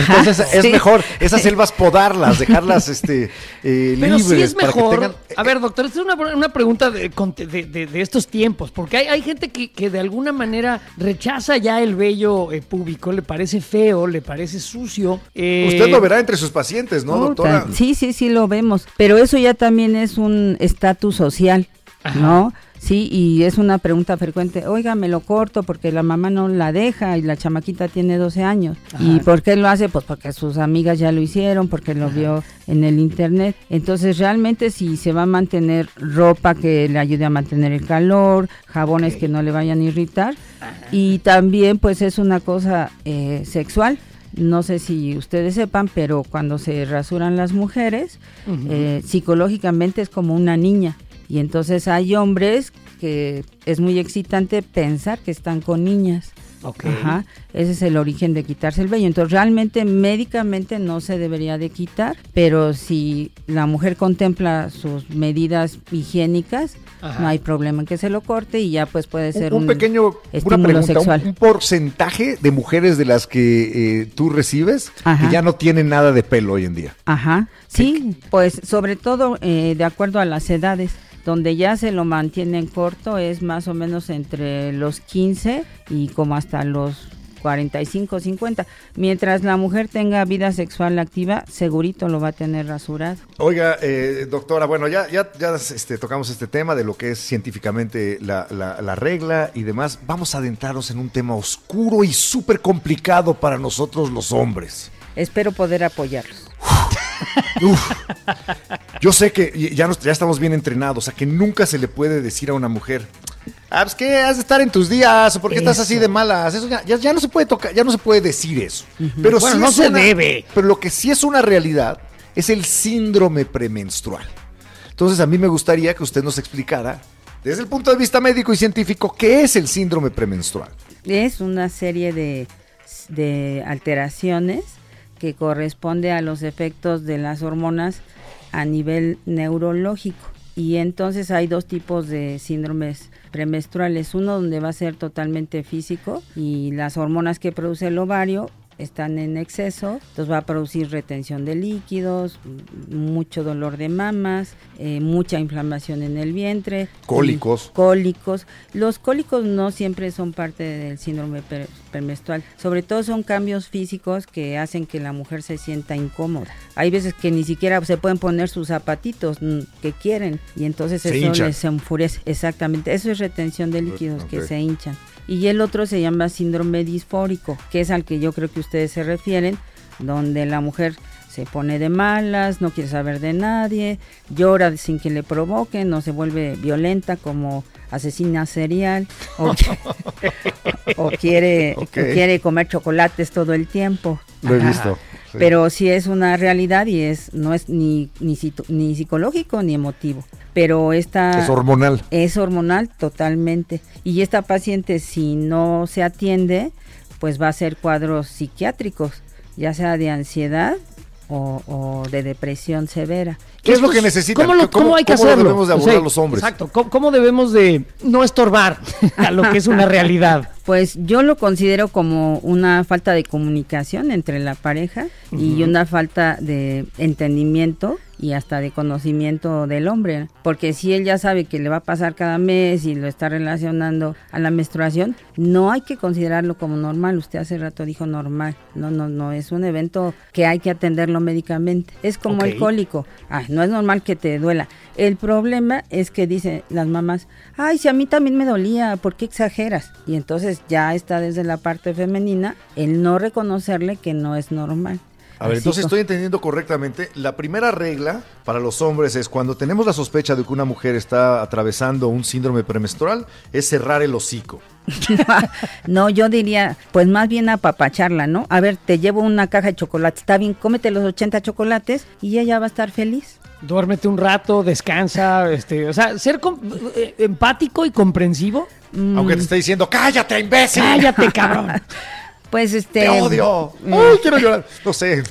entonces es mejor esas selvas podarlas, dejarlas este, eh, Pero libres. Sí es mejor. A ver, doctor, esta es una, pregunta de, de, estos tiempos, porque hay, hay gente que, de alguna manera rechaza ya el vello eh, público, le parece feo, le parece sucio. Eh, Usted lo verá entre sus pacientes, ¿no, doctora? Sí, sí, sí lo vemos, pero eso ya también es un estatus social, ¿no? Sí, y es una pregunta frecuente, oiga, me lo corto porque la mamá no la deja y la chamaquita tiene 12 años. ¿Y por qué lo hace? Pues porque sus amigas ya lo hicieron, porque lo vio en el internet. Entonces, realmente si se va a mantener ropa que le ayude a mantener el calor, jabones que no le vayan a irritar, y también pues es una cosa eh, sexual. No sé si ustedes sepan, pero cuando se rasuran las mujeres, eh, psicológicamente es como una niña. Y entonces hay hombres que es muy excitante pensar que están con niñas. Ajá, ese es el origen de quitarse el vello. Entonces, realmente médicamente no se debería de quitar, pero si la mujer contempla sus medidas higiénicas, no hay problema en que se lo corte y ya pues puede ser un, pequeño estímulo sexual. Un, porcentaje de mujeres de las que eh, tú recibes que ya no tienen nada de pelo hoy en día. Ajá, sí, pues sobre todo eh, de acuerdo a las edades donde ya se lo mantienen corto es más o menos entre los 15 y como hasta los 45, 50. Mientras la mujer tenga vida sexual activa, segurito lo va a tener rasurado. Oiga, eh, doctora, bueno, ya, ya, ya este, tocamos este tema de lo que es científicamente la, la regla y demás. Vamos a adentrarnos en un tema oscuro y súper complicado para nosotros los hombres. Espero poder apoyarlos. Yo sé que ya, ya estamos bien entrenados, a que nunca se le puede decir a una mujer, ah, pues que has de estar en tus días, o porque estás así de malas. Eso ya, no se puede tocar, ya no se puede decir eso. Pero bueno, no se debe. Pero lo que sí es una realidad es el síndrome premenstrual. Entonces a mí me gustaría que usted nos explicara, desde el punto de vista médico y científico, qué es el síndrome premenstrual. Es una serie de, de alteraciones que corresponde a los efectos de las hormonas a nivel neurológico. Y entonces hay dos tipos de síndromes premenstruales, uno donde va a ser totalmente físico y las hormonas que produce el ovario están en exceso, entonces va a producir retención de líquidos, mucho dolor de mamas, eh, mucha inflamación en el vientre. Cólicos. Cólicos. Los cólicos no siempre son parte del síndrome premenstrual, sobre todo son cambios físicos que hacen que la mujer se sienta incómoda. Hay veces que ni siquiera se pueden poner sus zapatitos mm, que quieren y entonces eso les enfurece. Exactamente, eso es retención de líquidos que se hinchan. Y el otro se llama síndrome disfórico, que es al que yo creo que ustedes se refieren, donde la mujer se pone de malas, no quiere saber de nadie, llora sin que le provoquen, no se vuelve violenta como asesina serial o, o quiere, quiere comer chocolates todo el tiempo. Lo he visto. Sí. Pero sí es una realidad y es no es ni, ni, ni psicológico ni emotivo. Pero esta Es hormonal. es hormonal totalmente. Y esta paciente, si no se atiende, pues va a ser cuadros psiquiátricos, ya sea de ansiedad o, o de depresión severa. ¿Qué es lo que necesitan? ¿Cómo, lo- ¿Cómo- cómo hay que cómo hacerlo? debemos de abordar Sí, los hombres? Exacto. ¿Cómo, cómo debemos de no estorbar a lo que es una realidad? Pues yo lo considero como una falta de comunicación entre la pareja y una falta de entendimiento y hasta de conocimiento del hombre, porque si él ya sabe que le va a pasar cada mes y lo está relacionando a la menstruación, no hay que considerarlo como normal. Usted hace rato dijo normal. No, no, no, es un evento que hay que atenderlo médicamente. Es como Ok. el cólico. Ay, no es normal que te duela. El problema es que dicen las mamás, ay, si a mí también me dolía, ¿por qué exageras? Y entonces ya está desde la parte femenina el no reconocerle que no es normal. A ver, Así entonces estoy entendiendo correctamente. La primera regla para los hombres es cuando tenemos la sospecha de que una mujer está atravesando un síndrome premenstrual, es cerrar el hocico. no, yo diría, pues más bien apapacharla, ¿no? A ver, te llevo una caja de chocolates, está bien, cómete los 80 chocolates y ella va a estar feliz. Duérmete un rato, descansa, este, o sea, ser eh, empático y comprensivo. Aunque te esté diciendo, cállate, imbécil. Cállate, cabrón. Pues este... Te odio. mm, Ay, quiero llorar. No sé.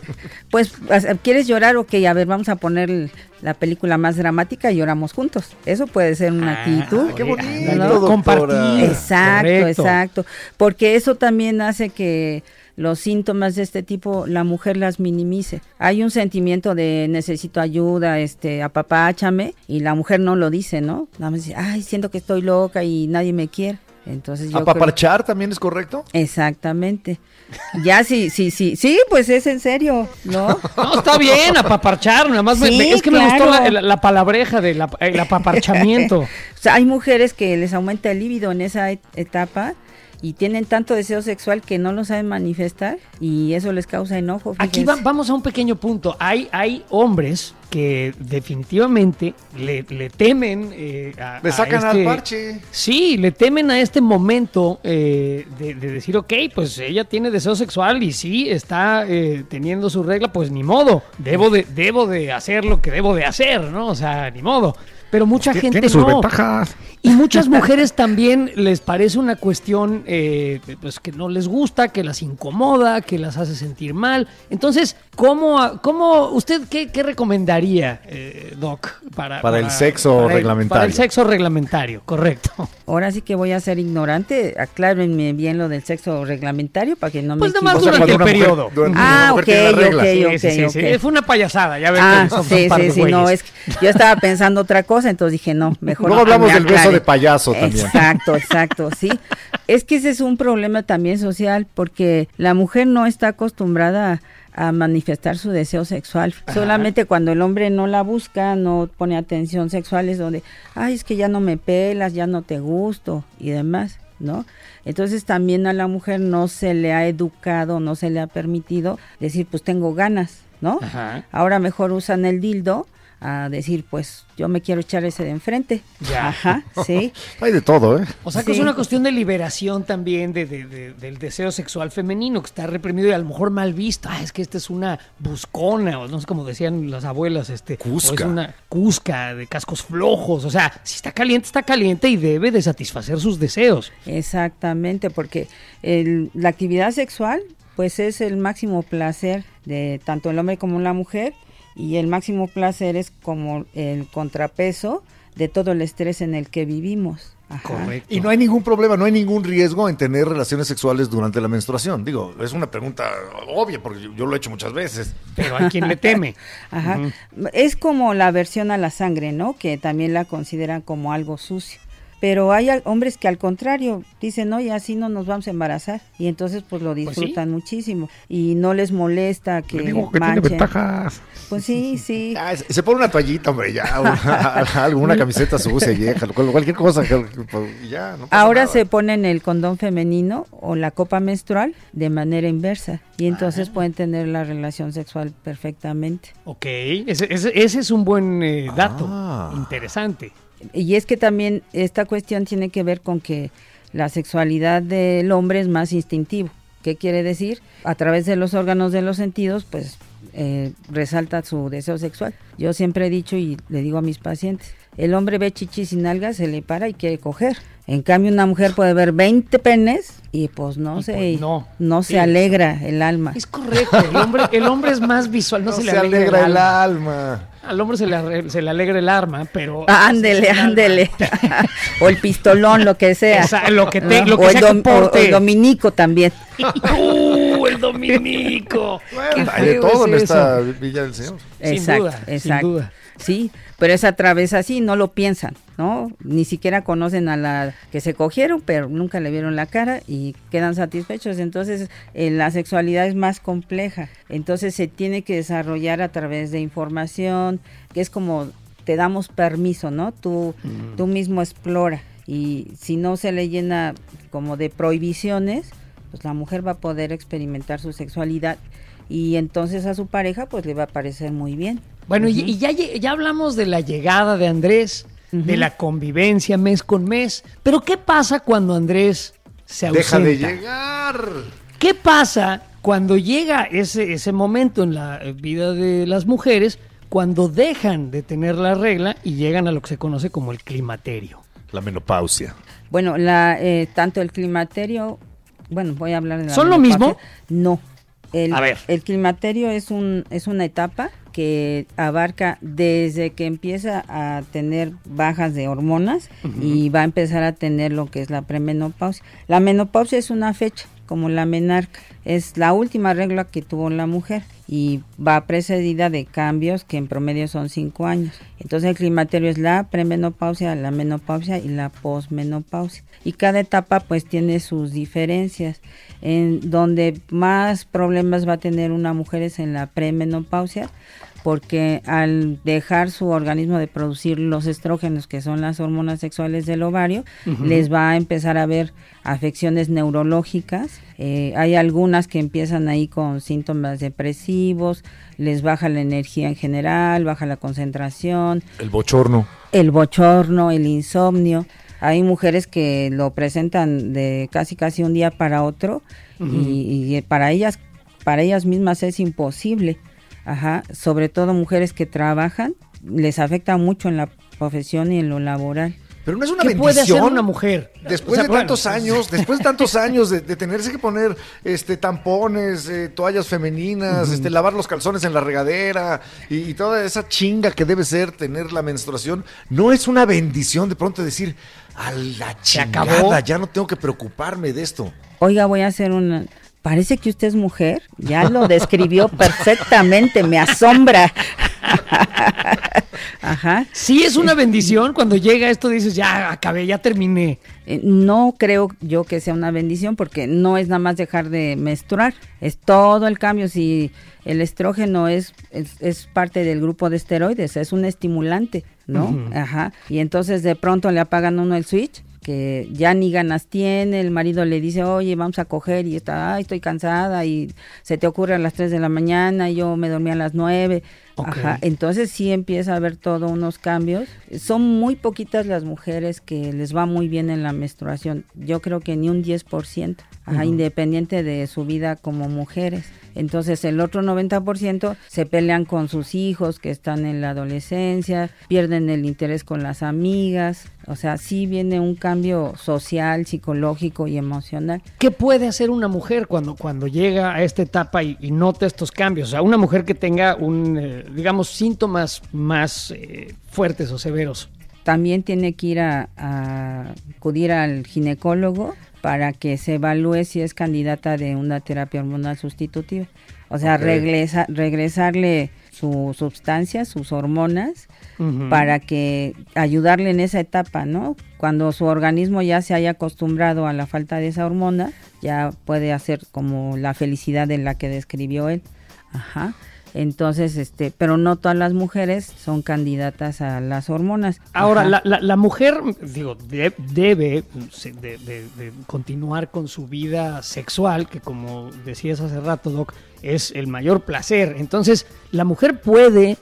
Pues, ¿quieres llorar? Ok, a ver, vamos a poner la película más dramática y lloramos juntos. Eso puede ser una actitud. qué bonito. Compartir. Exacto, Correcto. exacto. Porque eso también hace que los síntomas de este tipo la mujer las minimice. Hay un sentimiento de necesito ayuda, este, apapáchame, y la mujer no lo dice, ¿no? Nada más dice, ay, siento que estoy loca y nadie me quiere. Entonces yo creo- ¿Apaparchar también es correcto? Exactamente. Ya sí, sí, sí, sí, pues es en serio, ¿no? No, está bien, apaparchar, nada más me- Sí, me- es que me gustó la, la- la palabreja del el apaparchamiento. O sea, hay mujeres que les aumenta el líbido en esa et- etapa y tienen tanto deseo sexual que no lo saben manifestar y eso les causa enojo. Aquí va- vamos a un pequeño punto. Hay, hay hombres que definitivamente le, le temen eh, a, Le a sacan este- al parche. Sí, le temen a este momento eh, de, de decir, ok, pues ella tiene deseo sexual y sí está eh, teniendo su regla, pues ni modo, debo de, debo de hacer lo que debo de hacer, ¿no? O sea, ni modo. Pero mucha gente Tiene sus no. ventajas. Y muchas mujeres también les parece una cuestión eh, pues que no les gusta, que las incomoda, que las hace sentir mal. Entonces, ¿cómo, cómo usted qué, qué recomendaría, eh, Doc, para, Para el sexo para el- reglamentario. Para el sexo reglamentario, correcto. Ahora sí que voy a ser ignorante, aclárenme bien lo del sexo reglamentario para que no Pues me nada más durante el periodo. durante- Ah, ok, ok. Sí, sí, sí, sí. ok. Fue una payasada, ya ven Ah, que sí, sí, sí, no, güeyes. es que yo estaba pensando otra cosa, entonces dije, no, mejor Luego no hablamos del beso de payaso también. Exacto, exacto, sí. Es que ese es un problema también social porque la mujer no está acostumbrada a, a manifestar su deseo sexual. Solamente cuando el hombre no la busca, no pone atención sexual es donde, ay, es que ya no me pelas, ya no te gusto y demás. ¿No? Entonces también a la mujer no se le ha educado, no se le ha permitido decir, pues tengo ganas, ¿no? Ajá. Ahora mejor usan el dildo a decir, pues yo me quiero echar ese de enfrente. Ya. Ajá, sí. Hay de todo, ¿eh? O sea que Sí. es una cuestión de liberación también de, de- de- del deseo sexual femenino que está reprimido y a lo mejor mal visto. Ah, es que esta es una buscona, o no sé cómo decían las abuelas, este. o Cusca. es una cusca de cascos flojos. O sea, si está caliente, está caliente y debe de satisfacer sus deseos. Exactamente, porque el- la actividad sexual pues es el máximo placer de tanto el hombre como la mujer y el máximo placer es como el contrapeso de todo el estrés en el que vivimos. Ajá. Y no hay ningún problema, no hay ningún riesgo en tener relaciones sexuales durante la menstruación. Digo, es una pregunta obvia porque yo, yo lo he hecho muchas veces. Pero hay quien le teme. Ajá. Es como la aversión a la sangre, ¿no? Que también la consideran como algo sucio. Pero hay hombres que al contrario dicen, no, y así no nos vamos a embarazar. Y entonces pues lo pues disfrutan muchísimo. Y no les molesta que, digo que tiene ventajas. Pues sí, sí. Ah, se pone una toallita, hombre, ya. alguna camiseta sucia, vieja, cualquier cosa. Pues, ya, Ahora se ponen el condón femenino o la copa menstrual de manera inversa. Y entonces ah. pueden tener la relación sexual perfectamente. Ok, ese, es un buen eh, dato. Ah. Interesante. Y es que también esta cuestión tiene que ver con que la sexualidad del hombre es más instintivo. ¿Qué quiere decir? A través de los órganos de los sentidos, pues eh, resalta su deseo sexual. Yo siempre he dicho y le digo a mis pacientes, el hombre ve chichis y nalgas, se le para y quiere coger. En cambio, una mujer puede ver 20 penes y pues no se, pues no, se alegra el alma. Es correcto, el hombre, el hombre es más visual, no, se, le alegra, el alma. Al hombre se le, se le alegra el arma, pero... Ah, ándele, ándele. o el pistolón, lo que sea. lo que, te, lo que sea el, el dominico también. ¡Uh, el dominico! hay de todo en esta Villa del Señor. Exacto, sin duda, Sin duda. Sí, pero es a través así, no lo piensan, ¿no? Ni siquiera conocen a la que se cogieron, pero nunca le vieron la cara y quedan satisfechos. Entonces, eh, la sexualidad es más compleja. Entonces, se tiene que desarrollar a través de información, que es como te damos permiso, ¿no? Tú, tú mismo explora. Y si no se le llena como de prohibiciones, pues la mujer va a poder experimentar su sexualidad y entonces a su pareja pues le va a parecer muy bien. Bueno, y, ya, ya hablamos de la llegada de Andrés, de la convivencia mes con mes, pero ¿qué pasa cuando Andrés se ausenta? Deja de llegar. ¿Qué pasa cuando llega ese, ese momento en la vida de las mujeres, cuando dejan de tener la regla y llegan a lo que se conoce como el climaterio? La menopausia. Bueno, la, eh, tanto el climaterio, bueno, voy a hablar de la ¿Son lo mismo? No. El, a ver. el climaterio es, un, es una etapa que abarca desde que empieza a tener bajas de hormonas y va a empezar a tener lo que es la premenopausia. La menopausia es una fecha, como la menarca, es la última regla que tuvo la mujer y va precedida de cambios que en promedio son cinco años. Entonces el climaterio es la premenopausia, la menopausia y la posmenopausia. Y cada etapa pues tiene sus diferencias. En donde más problemas va a tener una mujer es en la premenopausia, porque al dejar su organismo de producir los estrógenos, que son las hormonas sexuales del ovario, les va a empezar a haber afecciones neurológicas. Eh, hay algunas que empiezan ahí con síntomas depresivos, les baja la energía en general, baja la concentración. El bochorno. El bochorno, el insomnio. Hay mujeres que lo presentan de casi casi un día para otro y, y para ellas para ellas mismas es imposible. Ajá, sobre todo mujeres que trabajan, les afecta mucho en la profesión y en lo laboral. Pero no es una ¿Qué puede hacer una mujer? Después de tantos años, después de tantos años de, tenerse que poner este tampones, eh, toallas femeninas, este lavar los calzones en la regadera y, toda esa chinga que debe ser tener la menstruación, no es una bendición de pronto decir, a la chingada, ya no tengo que preocuparme de esto. Oiga, voy a hacer una parece que usted es mujer. Ya lo describió perfectamente, me asombra. Ajá. Sí, es una bendición cuando llega esto, dices, ya acabé, ya terminé. Eh, no creo yo que sea una bendición porque no es nada más dejar de menstruar, es todo el cambio. Si el estrógeno es, es, parte del grupo de esteroides, es un estimulante, ¿no? Ajá. Y entonces de pronto le apagan uno el switch que ya ni ganas tiene, el marido le dice, oye, vamos a coger y está, ay, estoy cansada y se te ocurre a las 3 de la mañana y yo me dormí a las 9. Ajá, entonces sí empieza a haber todo unos cambios. Son muy poquitas las mujeres que les va muy bien en la menstruación. Yo creo que ni un 10%, ajá, independiente de su vida como mujeres. Entonces el otro 90% se pelean con sus hijos que están en la adolescencia, pierden el interés con las amigas, o sea, sí viene un cambio social, psicológico y emocional. ¿Qué puede hacer una mujer cuando, cuando llega a esta etapa y, nota estos cambios? O sea, una mujer que tenga un, eh, digamos, síntomas más eh, fuertes o severos. También tiene que ir a, a acudir al ginecólogo para que se evalúe si es candidata de una terapia hormonal sustitutiva. O sea, regresa, regresarle su sustancia, sus hormonas, para que ayudarle en esa etapa, ¿no? Cuando su organismo ya se haya acostumbrado a la falta de esa hormona, ya puede hacer como la felicidad de la que describió él. Ajá. Entonces, este, pero no todas las mujeres son candidatas a las hormonas. Ahora, la, la, mujer, digo, debe de, continuar con su vida sexual, que como decías hace rato, Doc, es el mayor placer. Entonces, la mujer puede,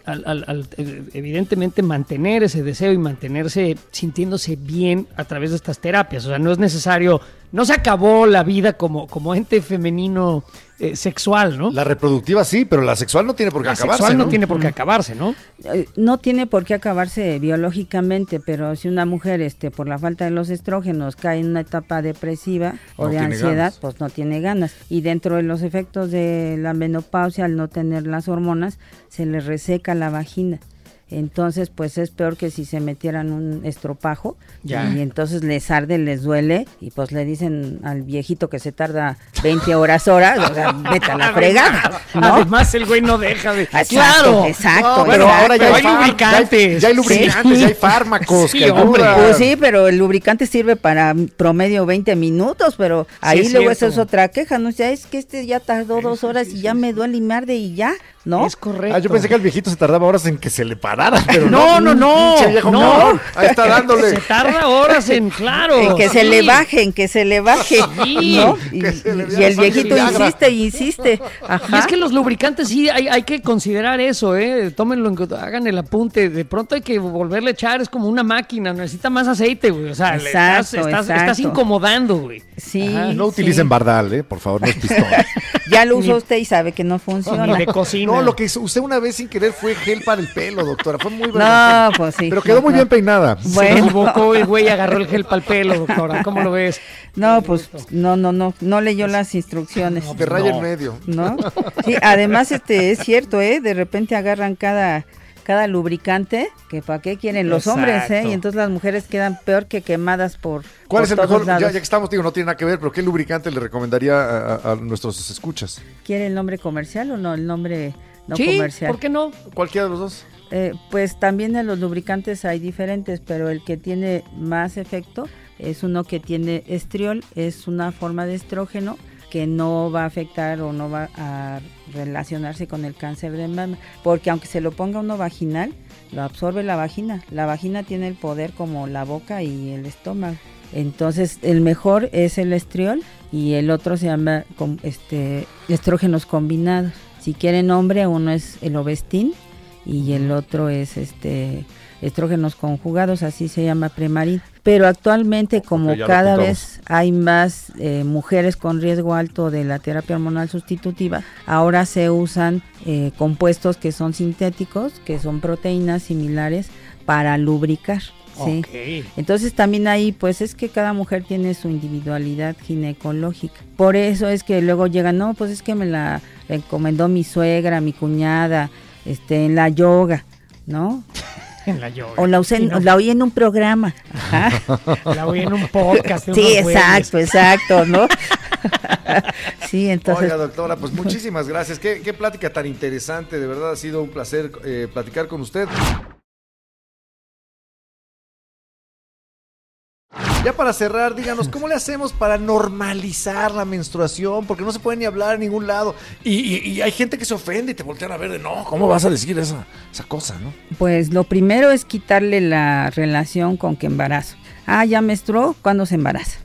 evidentemente, mantener ese deseo y mantenerse sintiéndose bien a través de estas terapias. O sea, no es necesario, no se acabó la vida como, como ente femenino eh, sexual, ¿no? La reproductiva sí, pero la sexual no tiene por qué la acabarse. Sexual no, tiene por qué acabarse, ¿no? Eh, no tiene por qué acabarse biológicamente, pero si una mujer, este, por la falta de los estrógenos, cae en una etapa depresiva o de ansiedad, pues no tiene ganas. Y dentro de los efectos de la menopausia, al no tener las hormonas, se le reseca la vagina. Entonces, pues es peor que si se metieran un estropajo y entonces les arde, les duele y pues le dicen al viejito que se tarda 20 horas horas, o sea, vete a la fregada. Además, el güey no deja de... Exacto, claro. Exacto. pero ahora ya hay, lubricantes. Ya, hay lubricantes, ya hay fármacos. Sí, hombre. Pues sí, pero el lubricante sirve para promedio 20 minutos, pero ahí luego esa es otra queja, ¿no? Ya es que este ya tardó dos horas y ya me duele y me arde y ya. ¿No? Es correcto. Ah, yo pensé que el viejito se tardaba horas en que se le parara, pero no. No, no, no. Ahí está dándole. Se tarda horas en, claro. En que se le baje, en que se le baje. ¿no? Y, el viejito insiste y insiste. Ajá. Y es que los lubricantes sí hay, hay que considerar eso, ¿eh? Tómenlo, hagan el apunte. De pronto hay que volverle a echar, es como una máquina, necesita más aceite, güey. O sea, estás, estás, incomodando, güey. Sí. No utilicen bardal, ¿eh? Por favor, no es pistón. ya lo usó usted y sabe que no funciona. Ni de cocina. No, lo que hizo usted una vez sin querer fue gel para el pelo, doctora. Fue muy bueno. No, pues sí. Pero quedó muy bien peinada. Bueno. Se equivocó el güey agarró el gel para el pelo, doctora. ¿Cómo lo ves? No, pues no, no, no, no leyó las instrucciones. No, que raya en medio. ¿No? Sí, además este es cierto, ¿eh? De repente agarran cada cada lubricante, que para qué quieren los hombres, ¿eh? Y entonces las mujeres quedan peor que quemadas por. ¿Cuál es el mejor? Ya, que estamos, digo, no tiene nada que ver, pero ¿qué lubricante le recomendaría a, nuestros escuchas? ¿Quiere el nombre comercial o no? El nombre no sí, comercial. ¿Por qué no? Cualquiera de los dos. Eh, pues también en los lubricantes hay diferentes, pero el que tiene más efecto es uno que tiene estriol, es una forma de estrógeno que no va a afectar o no va a relacionarse con el cáncer de mama, porque aunque se lo ponga uno vaginal, lo absorbe la vagina. La vagina tiene el poder como la boca y el estómago. Entonces, el mejor es el estriol y el otro se llama este estrógenos combinados. Si quieren hombre, uno es el ovestin y el otro es este estrógenos conjugados, así se llama Premarin. Pero actualmente, como cada vez hay más eh, mujeres con riesgo alto de la terapia hormonal sustitutiva, ahora se usan eh, compuestos que son sintéticos, que son proteínas similares para lubricar. ¿sí? Entonces también ahí pues es que cada mujer tiene su individualidad ginecológica. Por eso es que luego llegan, no, pues es que me la encomendó mi suegra, mi cuñada, este, en la yoga, ¿no? En la yoga. O la, la oí en un programa. La oí en un podcast. sí, exacto, exacto, ¿no? sí, entonces. Oiga, doctora, pues muchísimas gracias. Qué, qué plática tan interesante. De verdad ha sido un placer eh, platicar con usted. Ya para cerrar, díganos, ¿cómo le hacemos para normalizar la menstruación? Porque no se puede ni hablar en ningún lado. Y, hay gente que se ofende y te voltean a ver de, no, ¿cómo vas a decir esa, esa cosa, no? Pues lo primero es quitarle la relación con que embarazo. Ah, ya menstruó, ¿cuándo se embaraza?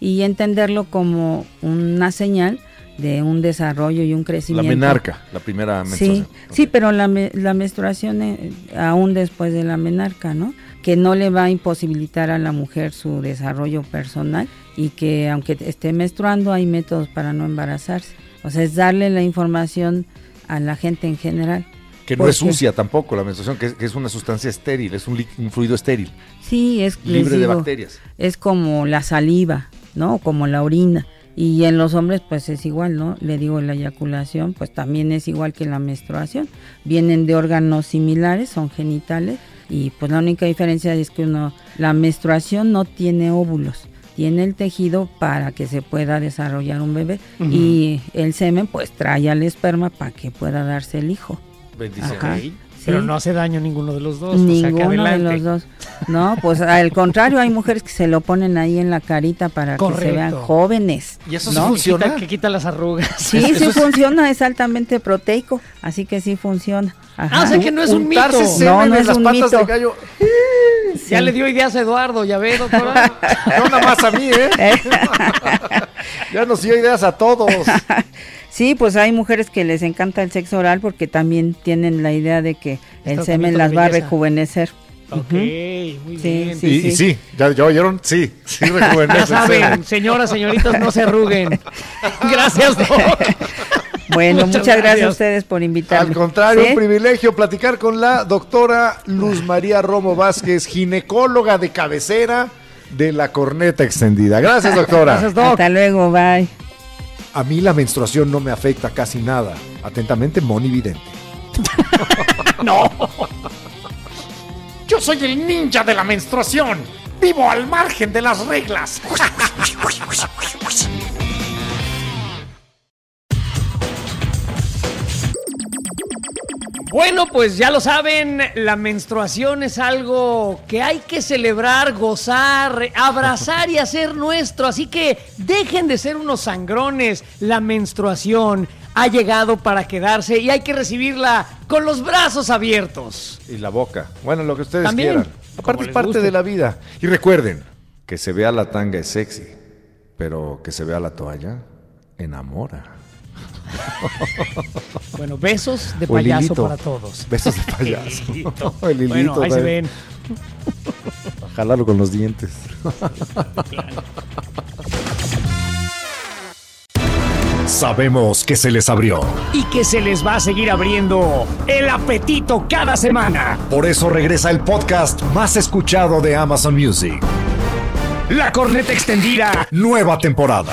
Y entenderlo como una señal de un desarrollo y un crecimiento. La menarca, la primera menstruación. Sí, sí pero la, la menstruación eh, aún después de la menarca, ¿no? Que no le va a imposibilitar a la mujer su desarrollo personal y que aunque esté menstruando hay métodos para no embarazarse. O sea, es darle la información a la gente en general. Que no es sucia tampoco la menstruación, que es, una sustancia estéril, es un, fluido estéril. Sí, es libre de bacterias. Es como la saliva, ¿no? Como la orina. Y en los hombres pues es igual, ¿no? Le digo, la eyaculación pues también es igual que la menstruación. Vienen de órganos similares, son genitales, y pues la única diferencia es que uno, la menstruación no tiene óvulos, en el tejido para que se pueda desarrollar un bebé. Y el semen pues trae al esperma para que pueda darse el hijo. Bendición. Ajá. Pero Sí. no hace daño ninguno de los dos. o sea, que Ninguno de los dos. No, pues al contrario, hay mujeres que se lo ponen ahí en la carita para que se vean jóvenes. ¿Y eso sí ¿no? Que funciona? quita, que quita las arrugas. Sí, sí funciona, es altamente proteico, así que sí funciona. Ajá. Ah, o sea que no es un mito. No, no es las un patas mito. de gallo. Ya le dio ideas a Eduardo, ya ve, doctora. No nada más a mí, ¿eh? ya nos dio ideas a todos. Sí, pues hay mujeres que les encanta el sexo oral porque también tienen la idea de que el semen las va a rejuvenecer. ok, muy Sí, bien. sí. y, y sí, ¿ya, ya oyeron? Sí, sí rejuvenece Ya el semen. saben, señoras, señoritas, no se arruguen. Gracias, Doc. Bueno, Muchas muchas, gracias. gracias. a ustedes por invitarme. Al contrario, ¿Sí? un privilegio platicar con la doctora Luz María Romo Vázquez, ginecóloga de cabecera de la corneta extendida. Gracias, doctora. Gracias, Doc. Hasta luego, bye. A mí la menstruación no me afecta casi nada. Atentamente, Moni Vidente. No. Yo soy el ninja de la menstruación. Vivo al margen de las reglas. Bueno, pues ya lo saben, la menstruación es algo que hay que celebrar, gozar, abrazar y hacer nuestro. Así que dejen de ser unos sangrones. La menstruación ha llegado para quedarse y hay que recibirla con los brazos abiertos. Y la boca. Bueno, lo que ustedes También, quieran. Aparte es parte guste. de la vida. Y recuerden, que se vea la tanga es sexy, pero que se vea la toalla enamora. Bueno, besos de payaso para todos. Besos de payaso. El hilito. El hilito bueno, ahí se ven. Jálalo con los dientes. Sabemos que se les abrió. Y que se les va a seguir abriendo el apetito cada semana. Por eso regresa el podcast más escuchado de Amazon Music. La corneta extendida, Nueva temporada.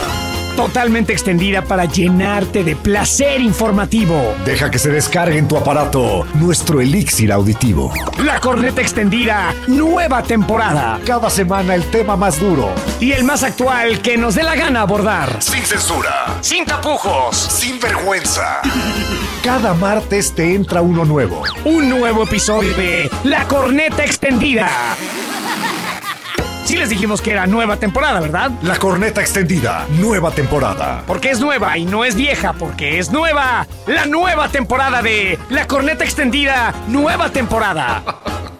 Totalmente extendida para llenarte de placer informativo. Deja que se descargue en tu aparato nuestro elixir auditivo. La corneta extendida, nueva temporada. Cada semana el tema más duro. Y el más actual que nos dé la gana abordar. Sin censura. Sin tapujos. Sin vergüenza. Cada martes te entra uno nuevo. Un nuevo episodio de La corneta extendida. Sí les dijimos que era nueva temporada, ¿verdad? La corneta extendida. Nueva temporada. Porque es nueva y no es vieja, porque es nueva. La nueva temporada de La corneta extendida, nueva temporada.